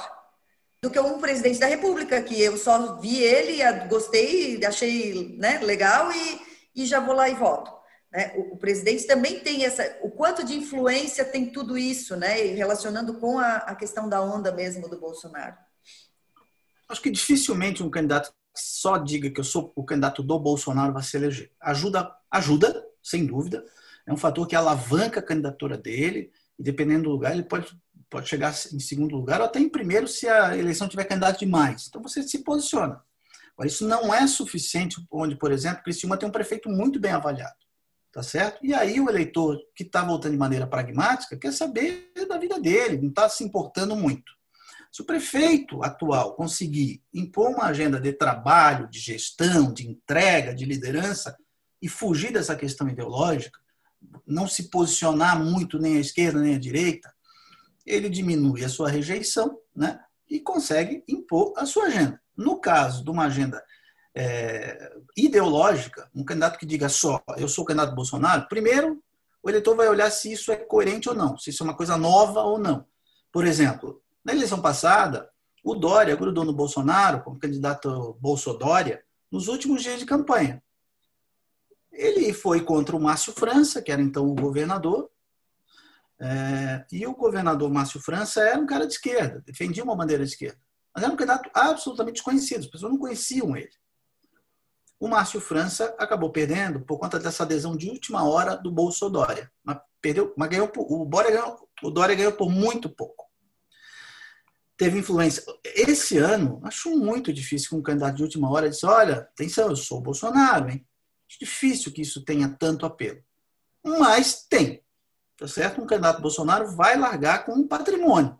do que um presidente da República, que eu só vi ele, gostei, achei né, legal e, e já vou lá e voto. Né? O, o, presidente também tem essa. O quanto de influência tem tudo isso, né? relacionando com a, a questão da onda mesmo do Bolsonaro. Acho que dificilmente um candidato só diga que eu sou o candidato do Bolsonaro vai se eleger. Ajuda, ajuda, sem dúvida. É um fator que alavanca a candidatura dele, e dependendo do lugar, ele pode, pode chegar em segundo lugar ou até em primeiro se a eleição tiver candidato demais. Então você se posiciona. Agora, isso não é suficiente, onde, por exemplo, Criciúma tem um prefeito muito bem avaliado. Tá certo? E aí o eleitor que está votando de maneira pragmática quer saber da vida dele, não está se importando muito. Se o prefeito atual conseguir impor uma agenda de trabalho, de gestão, de entrega, de liderança e fugir dessa questão ideológica, não se posicionar muito nem à esquerda nem à direita, ele diminui a sua rejeição né, e consegue impor a sua agenda. No caso de uma agenda é, ideológica, um candidato que diga só, eu sou o candidato Bolsonaro, primeiro o eleitor vai olhar se isso é coerente ou não, se isso é uma coisa nova ou não. Por exemplo, na eleição passada, o Dória grudou no Bolsonaro como candidato Bolsodória nos últimos dias de campanha. Ele foi contra o Márcio França, que era então o governador, é, e o governador Márcio França era um cara de esquerda, defendia uma bandeira de esquerda. Mas era um candidato absolutamente desconhecido, as pessoas não conheciam ele. O Márcio França acabou perdendo por conta dessa adesão de última hora do Bolsodória. Mas perdeu, mas ganhou, o, ganhou, o Dória ganhou por muito pouco teve influência. Esse ano, acho muito difícil que um candidato de última hora disse: olha, atenção, eu sou o Bolsonaro, hein? Acho difícil que isso tenha tanto apelo. Mas tem. Tá certo? Um candidato Bolsonaro vai largar com um patrimônio.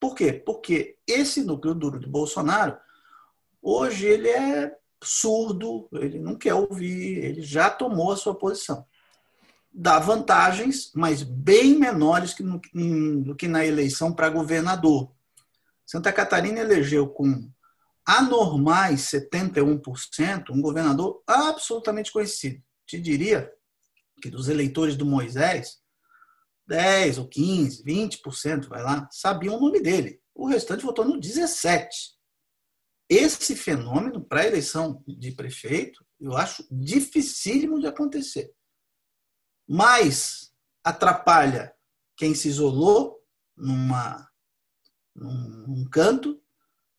Por quê? Porque esse núcleo duro do Bolsonaro, hoje ele é surdo, ele não quer ouvir, ele já tomou a sua posição. Dá vantagens, mas bem menores que no, do que na eleição para governador. Santa Catarina elegeu com anormais 71% um governador absolutamente conhecido. Te diria que dos eleitores do Moisés, 10 ou 15, 20%, vai lá, sabiam o nome dele. O restante votou no 17. Esse fenômeno para eleição de prefeito, eu acho dificílimo de acontecer. Mas atrapalha quem se isolou numa num, canto,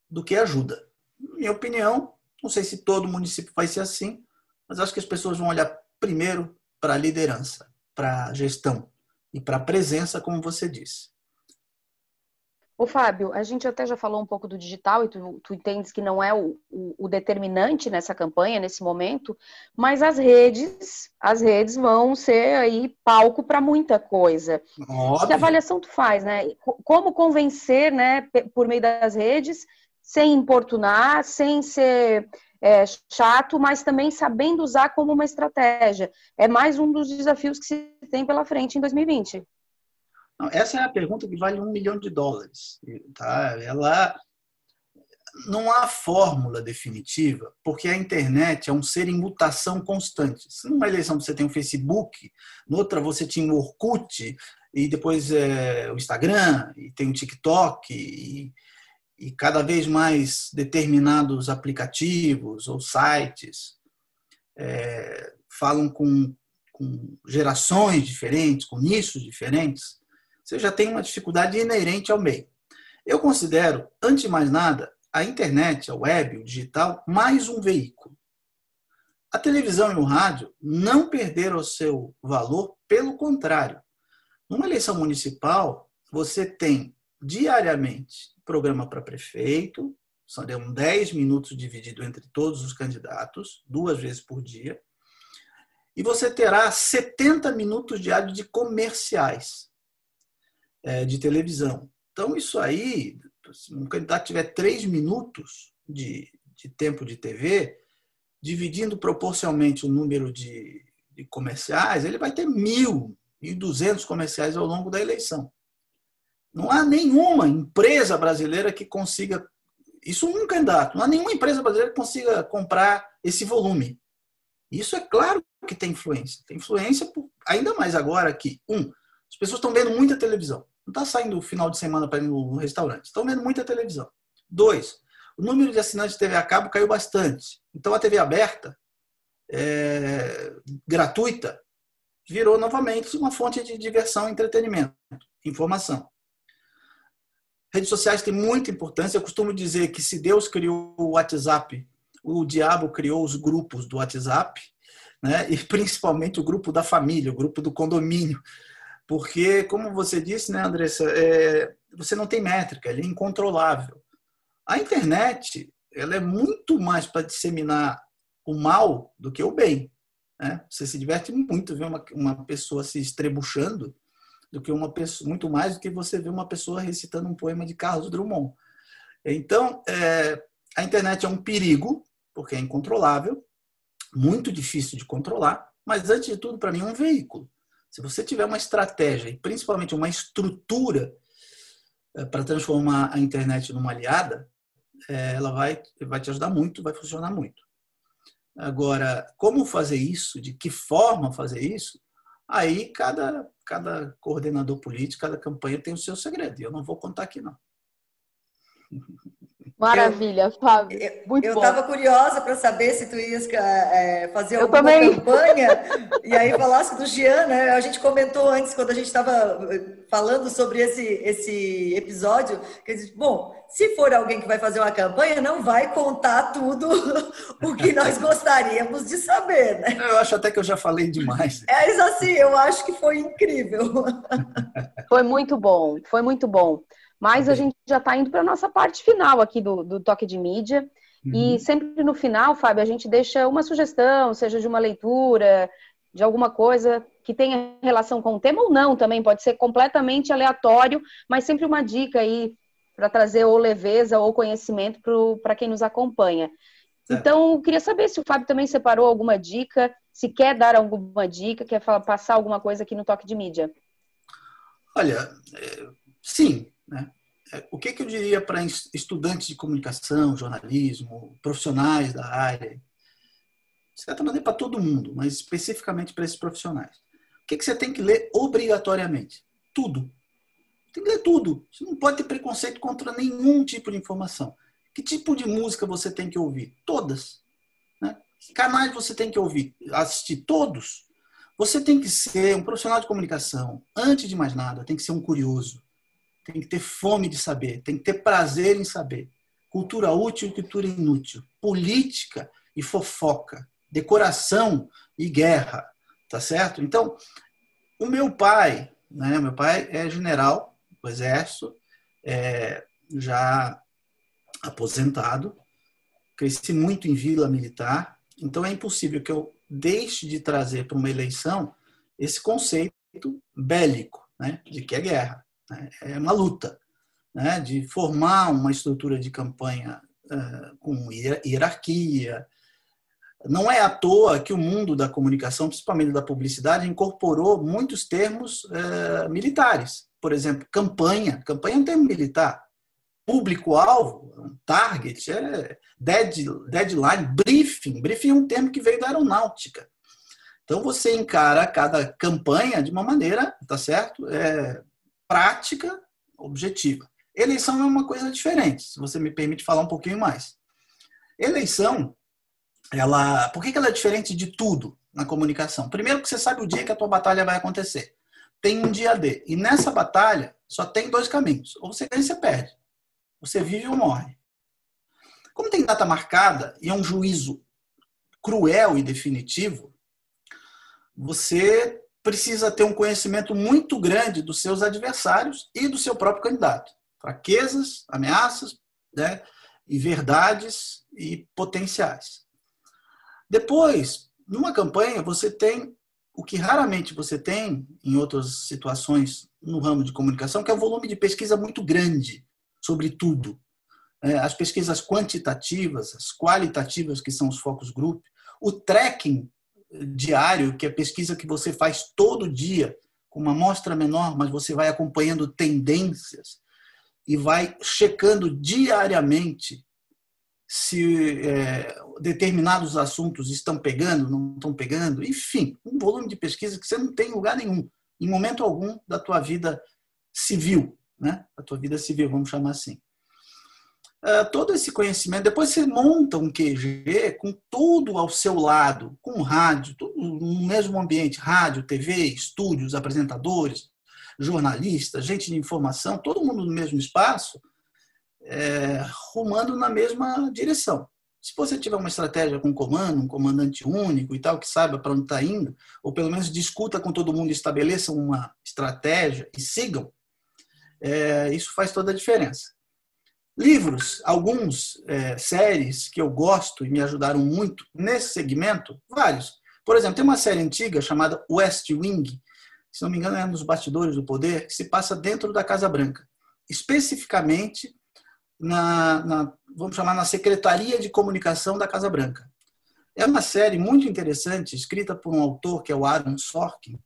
do que ajuda. Minha opinião, não sei se todo município vai ser assim, mas acho que as pessoas vão olhar primeiro para a liderança, para a gestão e para a presença, como você disse. Ô, Fábio, a gente até já falou um pouco do digital e tu, tu entendes que não é o, o, o, determinante nessa campanha, nesse momento, mas as redes, as redes vão ser aí palco para muita coisa. Óbvio. Que avaliação tu faz, né? Como convencer, né, por meio das redes, sem importunar, sem ser é, chato, mas também sabendo usar como uma estratégia. É mais um dos desafios que se tem pela frente em 2020. Não, essa é a pergunta que vale um milhão de dólares. Tá? Ela não há fórmula definitiva, porque a internet é um ser em mutação constante. Se numa eleição você tem o Facebook, noutra você tinha o Orkut, e depois é, o Instagram, e tem o TikTok, e, e cada vez mais determinados aplicativos ou sites é, falam com, com gerações diferentes, com nichos diferentes você já tem uma dificuldade inerente ao meio. Eu considero, antes de mais nada, a internet, a web, o digital, mais um veículo. A televisão e o rádio não perderam seu valor, pelo contrário. Numa eleição municipal, você tem diariamente programa para prefeito, são 10 minutos dividido entre todos os candidatos, duas vezes por dia, e você terá 70 minutos diários de comerciais é, de televisão. Então, isso aí, se um candidato tiver três minutos de, de tempo de TV, dividindo proporcionalmente o número de, de comerciais, ele vai ter mil e duzentos comerciais ao longo da eleição. Não há nenhuma empresa brasileira que consiga. Isso um candidato. Não há nenhuma empresa brasileira que consiga comprar esse volume. Isso é claro que tem influência. Tem influência, por, ainda mais agora que, um, as pessoas estão vendo muita televisão. Não está saindo o final de semana para ir no restaurante. Estão vendo muita televisão. Dois, o número de assinantes de TV a cabo caiu bastante. Então a TV aberta, é, gratuita, virou novamente uma fonte de diversão, entretenimento, informação. Redes sociais têm muita importância. Eu costumo dizer que se Deus criou o WhatsApp, o diabo criou os grupos do WhatsApp, né? e principalmente o grupo da família, o grupo do condomínio. Porque, como você disse, né, Andressa, é, você não tem métrica, ele é incontrolável. A internet ela é muito mais para disseminar o mal do que o bem. Né? Você se diverte muito ver uma, uma pessoa se estrebuchando do que uma pessoa, muito mais do que você ver uma pessoa recitando um poema de Carlos Drummond. Então, é, a internet é um perigo, porque é incontrolável, muito difícil de controlar, mas antes de tudo, para mim, é um veículo. Se você tiver uma estratégia e principalmente uma estrutura eh, para transformar a internet numa aliada, eh, ela vai, vai te ajudar muito, vai funcionar muito. Agora, como fazer isso, de que forma fazer isso, aí cada, cada coordenador político, cada campanha tem o seu segredo. Eu não vou contar aqui, não. Maravilha, Fábio. Muito eu estava curiosa para saber se tu ias é, fazer alguma também. campanha e aí falasse do Jean, né? A gente comentou antes, quando a gente estava eh, falando sobre esse, esse episódio, que disse, bom, se for alguém que vai fazer uma campanha, não vai contar tudo o que nós gostaríamos de saber, né? Eu acho até que eu já falei demais. É isso assim, eu acho que foi incrível. Foi muito bom, foi muito bom. Mas a gente já está indo para a nossa parte final aqui do, do toque de mídia. Uhum. E sempre no final, Fábio, a gente deixa uma sugestão, seja de uma leitura, de alguma coisa que tenha relação com o tema ou não também, pode ser completamente aleatório, mas sempre uma dica aí para trazer ou leveza ou conhecimento para quem nos acompanha. Certo. Então, eu queria saber se o Fábio também separou alguma dica, se quer dar alguma dica, quer falar, passar alguma coisa aqui no toque de mídia. Olha, é, sim, né? É, o que, que eu diria para estudantes de comunicação, jornalismo, profissionais da área? De certa maneira, para todo mundo, mas especificamente para esses profissionais. O que, que você tem que ler obrigatoriamente? Tudo. Tem que ler tudo. Você não pode ter preconceito contra nenhum tipo de informação. Que tipo de música você tem que ouvir? Todas. Né? Que canais você tem que ouvir? Assistir todos? Você tem que ser um profissional de comunicação. Antes de mais nada, tem que ser um curioso tem que ter fome de saber, tem que ter prazer em saber. cultura útil e cultura inútil, política e fofoca, decoração e guerra, tá certo? Então, o meu pai, né, meu pai é general do exército, é, já aposentado, cresci muito em vila militar, então é impossível que eu deixe de trazer para uma eleição esse conceito bélico, né, de que é guerra, é uma luta, né, de formar uma estrutura de campanha uh, com hierarquia. Não é à toa que o mundo da comunicação, principalmente da publicidade, incorporou muitos termos uh, militares. Por exemplo, campanha. Campanha é um termo militar público-alvo, target, é dead, deadline, briefing. Briefing é um termo que veio da aeronáutica. Então você encara cada campanha de uma maneira, tá certo? É, prática, objetiva. Eleição é uma coisa diferente, se você me permite falar um pouquinho mais. Eleição, ela, por que ela é diferente de tudo na comunicação? Primeiro que você sabe o dia que a tua batalha vai acontecer. Tem um dia D. E nessa batalha só tem dois caminhos. Ou você ganha ou você perde. Você vive ou morre. Como tem data marcada e é um juízo cruel e definitivo, você precisa ter um conhecimento muito grande dos seus adversários e do seu próprio candidato. Fraquezas, ameaças, né, e verdades e potenciais. Depois, numa campanha, você tem o que raramente você tem em outras situações no ramo de comunicação, que é o volume de pesquisa muito grande sobre tudo. É, as pesquisas quantitativas, as qualitativas, que são os focus group, o tracking diário, que é pesquisa que você faz todo dia, com uma amostra menor, mas você vai acompanhando tendências e vai checando diariamente se é, determinados assuntos estão pegando, não estão pegando, enfim, um volume de pesquisa que você não tem em lugar nenhum, em momento algum da tua vida civil né? a tua vida civil, vamos chamar assim. Uh, todo esse conhecimento, depois você monta um QG com tudo ao seu lado, com rádio, tudo no mesmo ambiente, rádio, TV, estúdios, apresentadores, jornalistas, gente de informação, todo mundo no mesmo espaço, é, rumando na mesma direção. Se você tiver uma estratégia com comando, um comandante único e tal, que saiba para onde está indo, ou pelo menos discuta com todo mundo, estabeleça uma estratégia e sigam, é, isso faz toda a diferença. Livros, alguns é, séries que eu gosto e me ajudaram muito nesse segmento, vários. Por exemplo, tem uma série antiga chamada West Wing, se não me engano é dos bastidores do poder, que se passa dentro da Casa Branca, especificamente na, na vamos chamar na Secretaria de Comunicação da Casa Branca. É uma série muito interessante, escrita por um autor que é o Aaron Sorkin,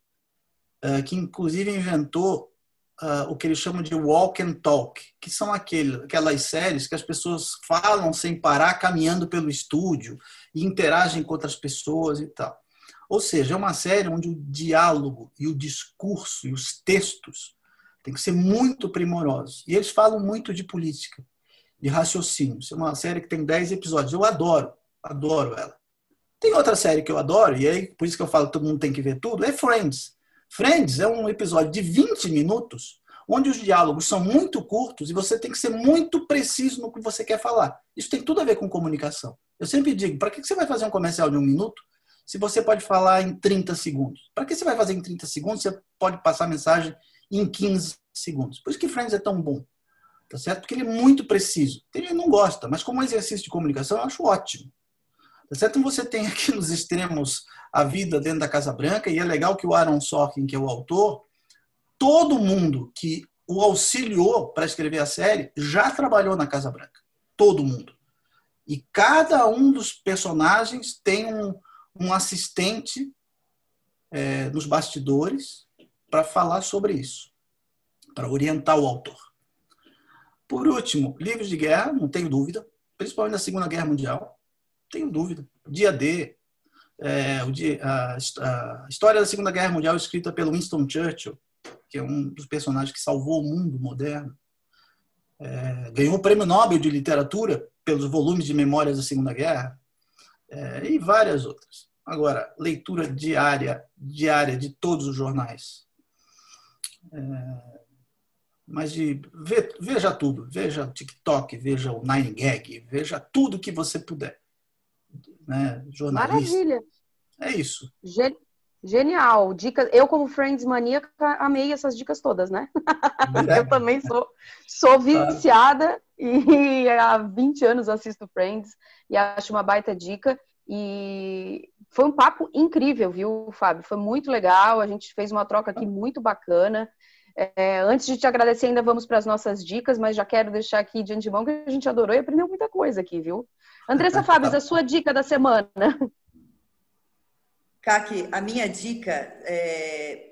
é, que inclusive inventou uh, o que eles chamam de walk and talk, que são aquele, aquelas séries que as pessoas falam sem parar, caminhando pelo estúdio e interagem com outras pessoas e tal. Ou seja, é uma série onde o diálogo e o discurso e os textos têm que ser muito primorosos. E eles falam muito de política, de raciocínio. É uma série que tem 10 episódios. Eu adoro, adoro ela. Tem outra série que eu adoro, e aí por isso que eu falo que todo mundo tem que ver tudo, é Friends. Friends é um episódio de 20 minutos, onde os diálogos são muito curtos e você tem que ser muito preciso no que você quer falar. Isso tem tudo a ver com comunicação. Eu sempre digo, para que você vai fazer um comercial de um minuto se você pode falar em 30 segundos? Para que você vai fazer em 30 segundos se você pode passar a mensagem em 15 segundos? Por isso que Friends é tão bom. Tá certo? Porque ele é muito preciso. Que não gosta, mas como exercício de comunicação eu acho ótimo. Tá certo? Você tem aqui nos extremos a vida dentro da Casa Branca, e é legal que o Aaron Sorkin, que é o autor, todo mundo que o auxiliou para escrever a série já trabalhou na Casa Branca. Todo mundo. E cada um dos personagens tem um, um assistente é, nos bastidores para falar sobre isso, para orientar o autor. Por último, livros de guerra, não tenho dúvida, principalmente na Segunda Guerra Mundial tenho dúvida. Dia D, é, o dia, a, a, história da Segunda Guerra Mundial escrita pelo Winston Churchill, que é um dos personagens que salvou o mundo moderno. É, ganhou o Prêmio Nobel de Literatura pelos volumes de memórias da Segunda Guerra é, e várias outras. Agora, leitura diária, diária de todos os jornais. É, mas de veja tudo, veja o TikTok, veja o Nine Gag, veja tudo que você puder. Né? Jornalista. Maravilha. É isso. Genial. Dicas. Eu, como Friends maníaca, amei essas dicas todas, né? É. Eu também sou, sou viciada e há 20 anos assisto Friends e acho uma baita dica. E foi um papo incrível, viu, Fábio? Foi muito legal. A gente fez uma troca aqui muito bacana. É, antes de te agradecer, ainda vamos para as nossas dicas, mas já quero deixar aqui de antemão que a gente adorou e aprendeu muita coisa aqui, viu? Andressa Fábio, a sua dica da semana. Kaki, a minha dica é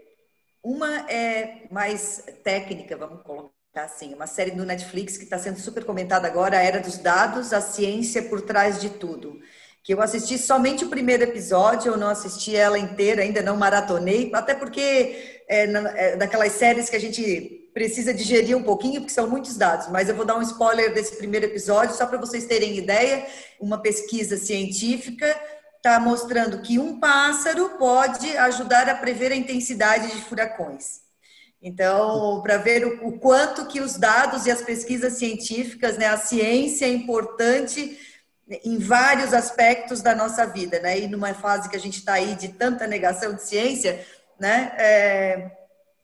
uma é mais técnica, vamos colocar assim, uma série no Netflix que está sendo super comentada agora, a Era dos Dados, a ciência por trás de tudo que eu assisti somente o primeiro episódio, eu não assisti ela inteira, ainda não maratonei, até porque é, é daquelas séries que a gente precisa digerir um pouquinho, porque são muitos dados, mas eu vou dar um spoiler desse primeiro episódio, só para vocês terem ideia, uma pesquisa científica está mostrando que um pássaro pode ajudar a prever a intensidade de furacões. Então, para ver o, o, quanto que os dados e as pesquisas científicas, né, a ciência é importante em vários aspectos da nossa vida, né? E numa fase que a gente está aí de tanta negação de ciência, né? É,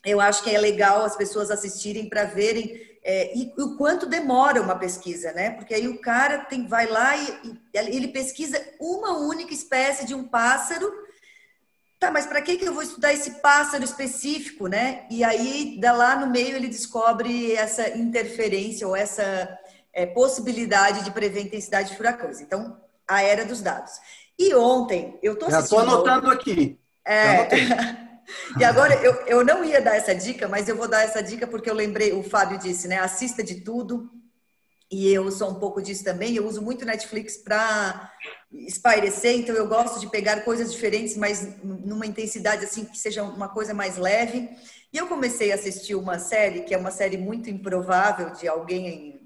eu acho que é legal as pessoas assistirem para verem é, e, o quanto demora uma pesquisa, né? Porque aí o cara tem, vai lá e, e ele pesquisa uma única espécie de um pássaro. Tá, mas para que, que eu vou estudar esse pássaro específico, né? E aí, lá no meio, ele descobre essa interferência ou essa é, possibilidade de prever intensidade de furacões. Então, a era dos dados. E ontem, eu estou assistindo... Já estou anotando aqui. É... e agora, eu, eu não ia dar essa dica, mas eu vou dar essa dica porque eu lembrei, o Fábio disse, né? Assista de tudo. E eu sou um pouco disso também. Eu uso muito Netflix para espairecer, então eu gosto de pegar coisas diferentes, mas numa intensidade assim que seja uma coisa mais leve. E eu comecei a assistir uma série que é uma série muito improvável de alguém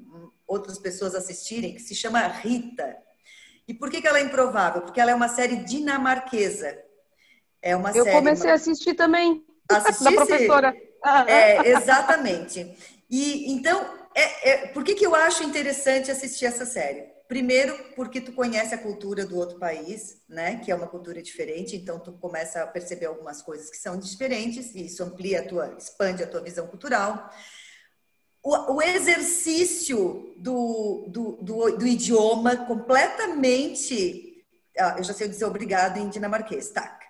outras pessoas assistirem, que se chama Rita. E por que, que ela é improvável? Porque ela é uma série dinamarquesa. É uma Eu série, comecei uma... a assistir também. Assistisse? da professora. É, exatamente. E então, é, é, por que, que eu acho interessante assistir essa série? Primeiro, porque tu conhece a cultura do outro país, né? Que é uma cultura diferente, então tu começa a perceber algumas coisas que são diferentes, e isso amplia a tua, expande a tua visão cultural o, o exercício do, do, do, do, idioma completamente. Ah, eu já sei dizer obrigado em dinamarquês, tac.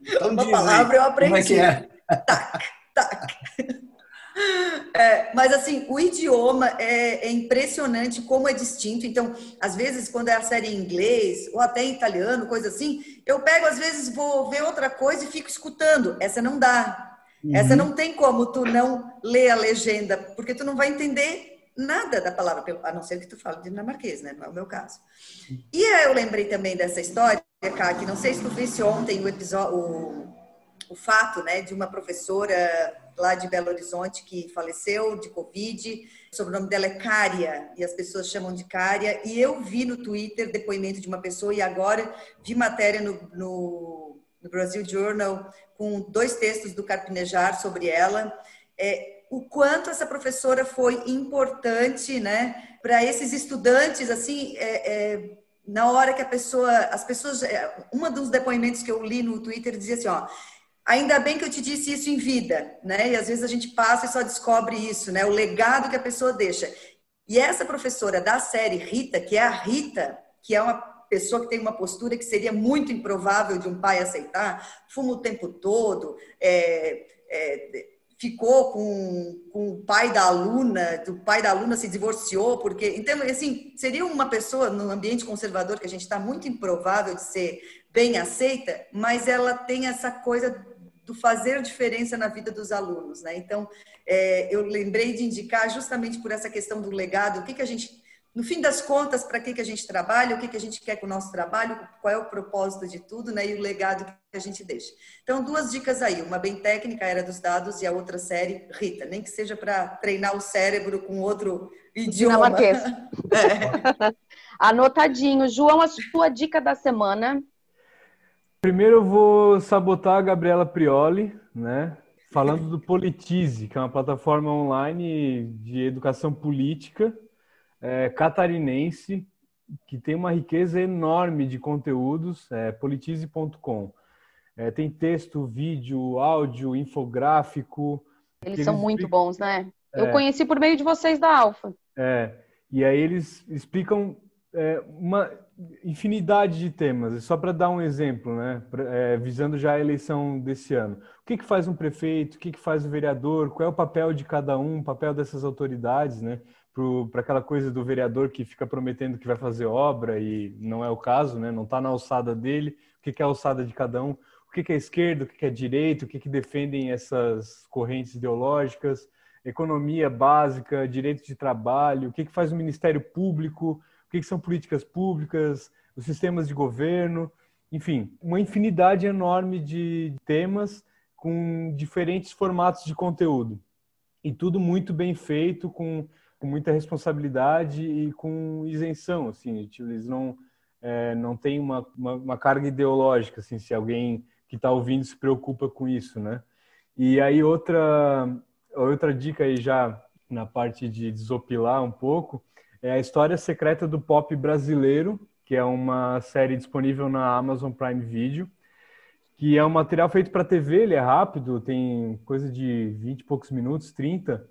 Então, Uma palavra eu aprendi. Como é que é? Tac, tac. É, mas assim, o idioma é, é, impressionante como é distinto. Então, às vezes, quando é a série em inglês ou até em italiano, coisa assim, eu pego, às vezes, vou ver outra coisa e fico escutando. Essa não dá. Uhum. Essa não tem como tu não ler a legenda, porque tu não vai entender nada da palavra, a não ser que tu fale dinamarquês, né? Não é o meu caso. E eu lembrei também dessa história, cá, que não sei se tu visse ontem o episódio, o, o fato, né, de uma professora lá de Belo Horizonte que faleceu de Covid. O sobrenome dela é Cária e as pessoas chamam de Cária. E eu vi no Twitter depoimento de uma pessoa e agora vi matéria no, no, no Brasil Journal com dois textos do Carpinejar sobre ela. É, o quanto essa professora foi importante, né, para esses estudantes, assim, é, é, na hora que a pessoa, as pessoas, é, uma dos depoimentos que eu li no Twitter dizia assim, ó, ainda bem que eu te disse isso em vida, né, e às vezes a gente passa e só descobre isso, né, o legado que a pessoa deixa. E essa professora da série Rita, que é a Rita, que é uma pessoa que tem uma postura que seria muito improvável de um pai aceitar, fuma o tempo todo, é, é, ficou com, com o pai da aluna, o pai da aluna se divorciou, porque. Então, assim, seria uma pessoa no ambiente conservador que a gente está muito improvável de ser bem aceita, mas ela tem essa coisa do fazer diferença na vida dos alunos, né? Então, é, eu lembrei de indicar justamente por essa questão do legado, o que, que a gente no fim das contas, para que, que a gente trabalha, o que, que a gente quer com o nosso trabalho, qual é o propósito de tudo, né? E o legado que a gente deixa. Então, duas dicas aí, uma bem técnica, Era dos Dados, e a outra série, Rita, nem que seja para treinar o cérebro com outro idioma. é. Anotadinho. João, a sua dica da semana. Primeiro eu vou sabotar a Gabriela Prioli, né? falando do Politize, que é uma plataforma online de educação política é, catarinense, que tem uma riqueza enorme de conteúdos, é, politize.com. É, tem texto, vídeo, áudio, infográfico. Eles, eles são muito explicam... bons, né? Eu é. conheci por meio de vocês da Alfa. É, e aí eles explicam é, uma infinidade de temas. Só para dar um exemplo, né? É, visando já a eleição desse ano. O que, que faz um prefeito? O que, que faz o vereador? Qual é o papel de cada um? O papel dessas autoridades, né? Para aquela coisa do vereador que fica prometendo que vai fazer obra e não é o caso, né? Não está na alçada dele. O que, que é a alçada de cada um? O que, que é esquerda? O que, que é direita? O que, que defendem essas correntes ideológicas? Economia básica, direito de trabalho, o que, que faz o Ministério Público, o que, que são políticas públicas, os sistemas de governo, enfim, uma infinidade enorme de temas com diferentes formatos de conteúdo. E tudo muito bem feito, com, com muita responsabilidade e com isenção. Assim, tipo, eles não, é, não têm uma, uma, uma, carga ideológica, assim, se alguém que está ouvindo se preocupa com isso, né? E aí outra, outra dica aí já na parte de desopilar um pouco, é a história secreta do pop brasileiro, que é uma série disponível na Amazon Prime Video, que é um material feito para TV, ele é rápido, tem coisa de 20 e poucos minutos, 30,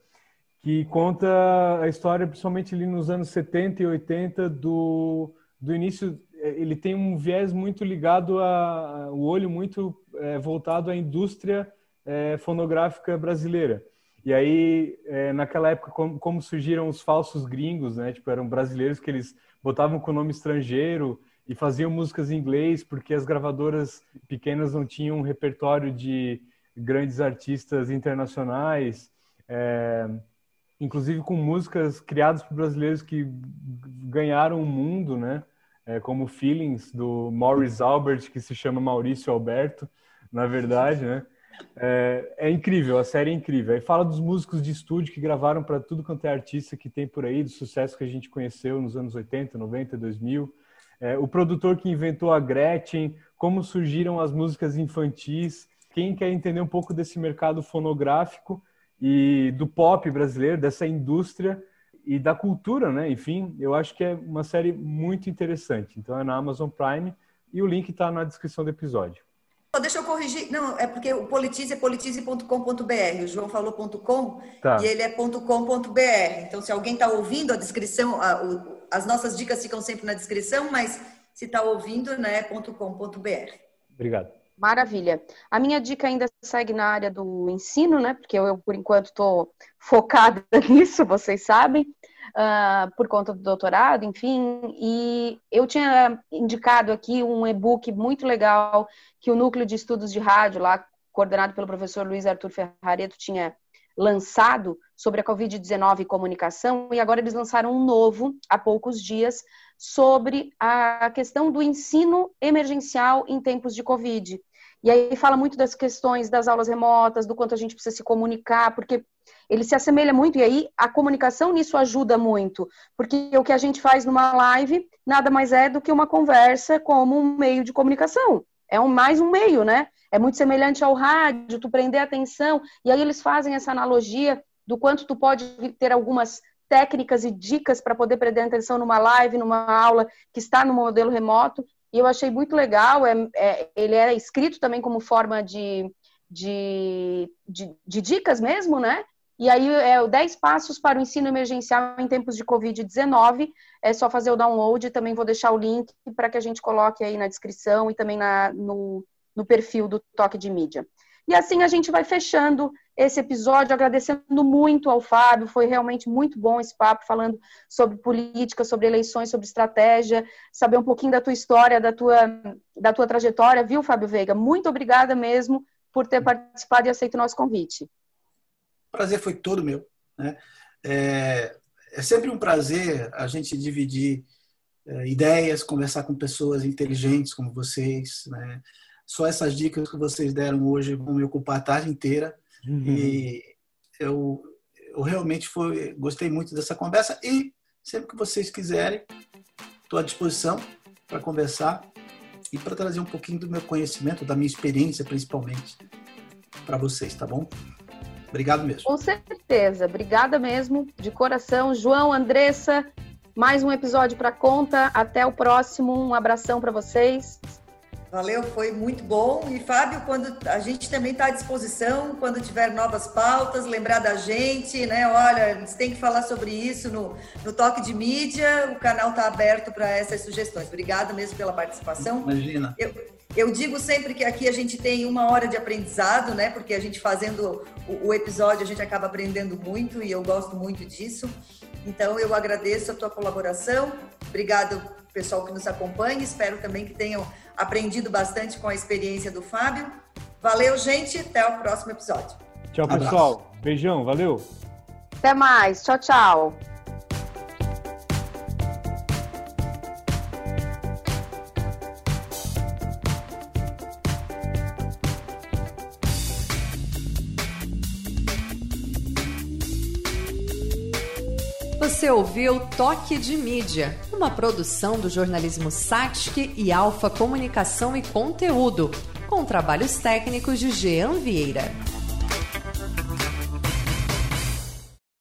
que conta a história, principalmente ali nos anos 70 e 80, do, do início. Ele tem um viés muito ligado a. o olho muito é, voltado à indústria é, fonográfica brasileira. E aí, é, naquela época, como, como, surgiram os falsos gringos, né? Tipo, eram brasileiros que eles botavam com nome estrangeiro e faziam músicas em inglês porque as gravadoras pequenas não tinham um repertório de grandes artistas internacionais, é, inclusive com músicas criadas por brasileiros que ganharam o mundo, né? É, como Feelings, do Maurice Albert, que se chama Maurício Alberto, na verdade, né? É, é, incrível, a série é incrível. Aí fala dos músicos de estúdio que gravaram para tudo quanto é artista que tem por aí, do sucesso que a gente conheceu nos anos 80, 90, 2000. É, o produtor que inventou a Gretchen, como surgiram as músicas infantis. Quem quer entender um pouco desse mercado fonográfico e do pop brasileiro, dessa indústria e da cultura, né? Enfim, eu acho que é uma série muito interessante. Então é na Amazon Prime e o link está na descrição do episódio. Deixa eu corrigir. Não, é porque o politize é politize.com.br. O João falou .com tá. e ele é .com.br. Então, se alguém está ouvindo a descrição, a, o, as nossas dicas ficam sempre na descrição, mas se está ouvindo, né, .com.br. Obrigado. Maravilha. A minha dica ainda segue na área do ensino, né? Porque eu, por enquanto, estou focada nisso, vocês sabem uh, por conta do doutorado, enfim. E eu tinha indicado aqui um e-book muito legal que o Núcleo de Estudos de Rádio, lá coordenado pelo professor Luiz Arthur Ferrareto, tinha lançado sobre a Covid-19 e comunicação, e agora eles lançaram um novo, há poucos dias, sobre a questão do ensino emergencial em tempos de Covid. E aí fala muito das questões das aulas remotas, do quanto a gente precisa se comunicar, porque ele se assemelha muito, e aí a comunicação nisso ajuda muito, porque o que a gente faz numa live nada mais é do que uma conversa como um meio de comunicação. É um, mais um meio, né? É muito semelhante ao rádio, tu prender atenção, e aí eles fazem essa analogia do quanto tu pode ter algumas técnicas e dicas para poder prender atenção numa live, numa aula que está no modelo remoto, e eu achei muito legal, é, é ele é escrito também como forma de, de, de, de dicas mesmo, né? E aí é o 10 passos para o ensino emergencial em tempos de Covid-19. É só fazer o download, também vou deixar o link para que a gente coloque aí na descrição e também na, no, no perfil do Toque de Mídia. E assim a gente vai fechando esse episódio, agradecendo muito ao Fábio, foi realmente muito bom esse papo, falando sobre política, sobre eleições, sobre estratégia, saber um pouquinho da tua história, da tua, da tua trajetória, viu, Fábio Veiga? Muito obrigada mesmo por ter participado e aceito o nosso convite prazer foi todo meu. Né? É, é sempre um prazer a gente dividir é, ideias, conversar com pessoas inteligentes como vocês. Né? Só essas dicas que vocês deram hoje vão me ocupar a tarde inteira. Uhum. E eu, eu realmente foi, gostei muito dessa conversa. E sempre que vocês quiserem, estou à disposição para conversar e para trazer um pouquinho do meu conhecimento, da minha experiência principalmente, para vocês, tá bom? Obrigado mesmo. Com certeza. Obrigada mesmo, de coração. João, Andressa, mais um episódio para conta. Até o próximo. Um abração para vocês. Valeu, foi muito bom. E Fábio, quando a gente também está à disposição, quando tiver novas pautas, lembrar da gente, né? Olha, eles têm que falar sobre isso no, no Toque de Mídia, o canal está aberto para essas sugestões. Obrigada mesmo pela participação. Imagina. Eu, eu digo sempre que aqui a gente tem uma hora de aprendizado, né? Porque a gente fazendo o, o episódio, a gente acaba aprendendo muito e eu gosto muito disso. Então, eu agradeço a tua colaboração. Obrigado, pessoal que nos acompanha. Espero também que tenham aprendido bastante com a experiência do Fábio. Valeu, gente. Até o próximo episódio. Tchau, pessoal. Beijão. Valeu. Até mais. Tchau, tchau. Você ouviu Toque de Mídia, uma produção do jornalismo Satic e Alfa Comunicação e Conteúdo, com trabalhos técnicos de Jean Vieira.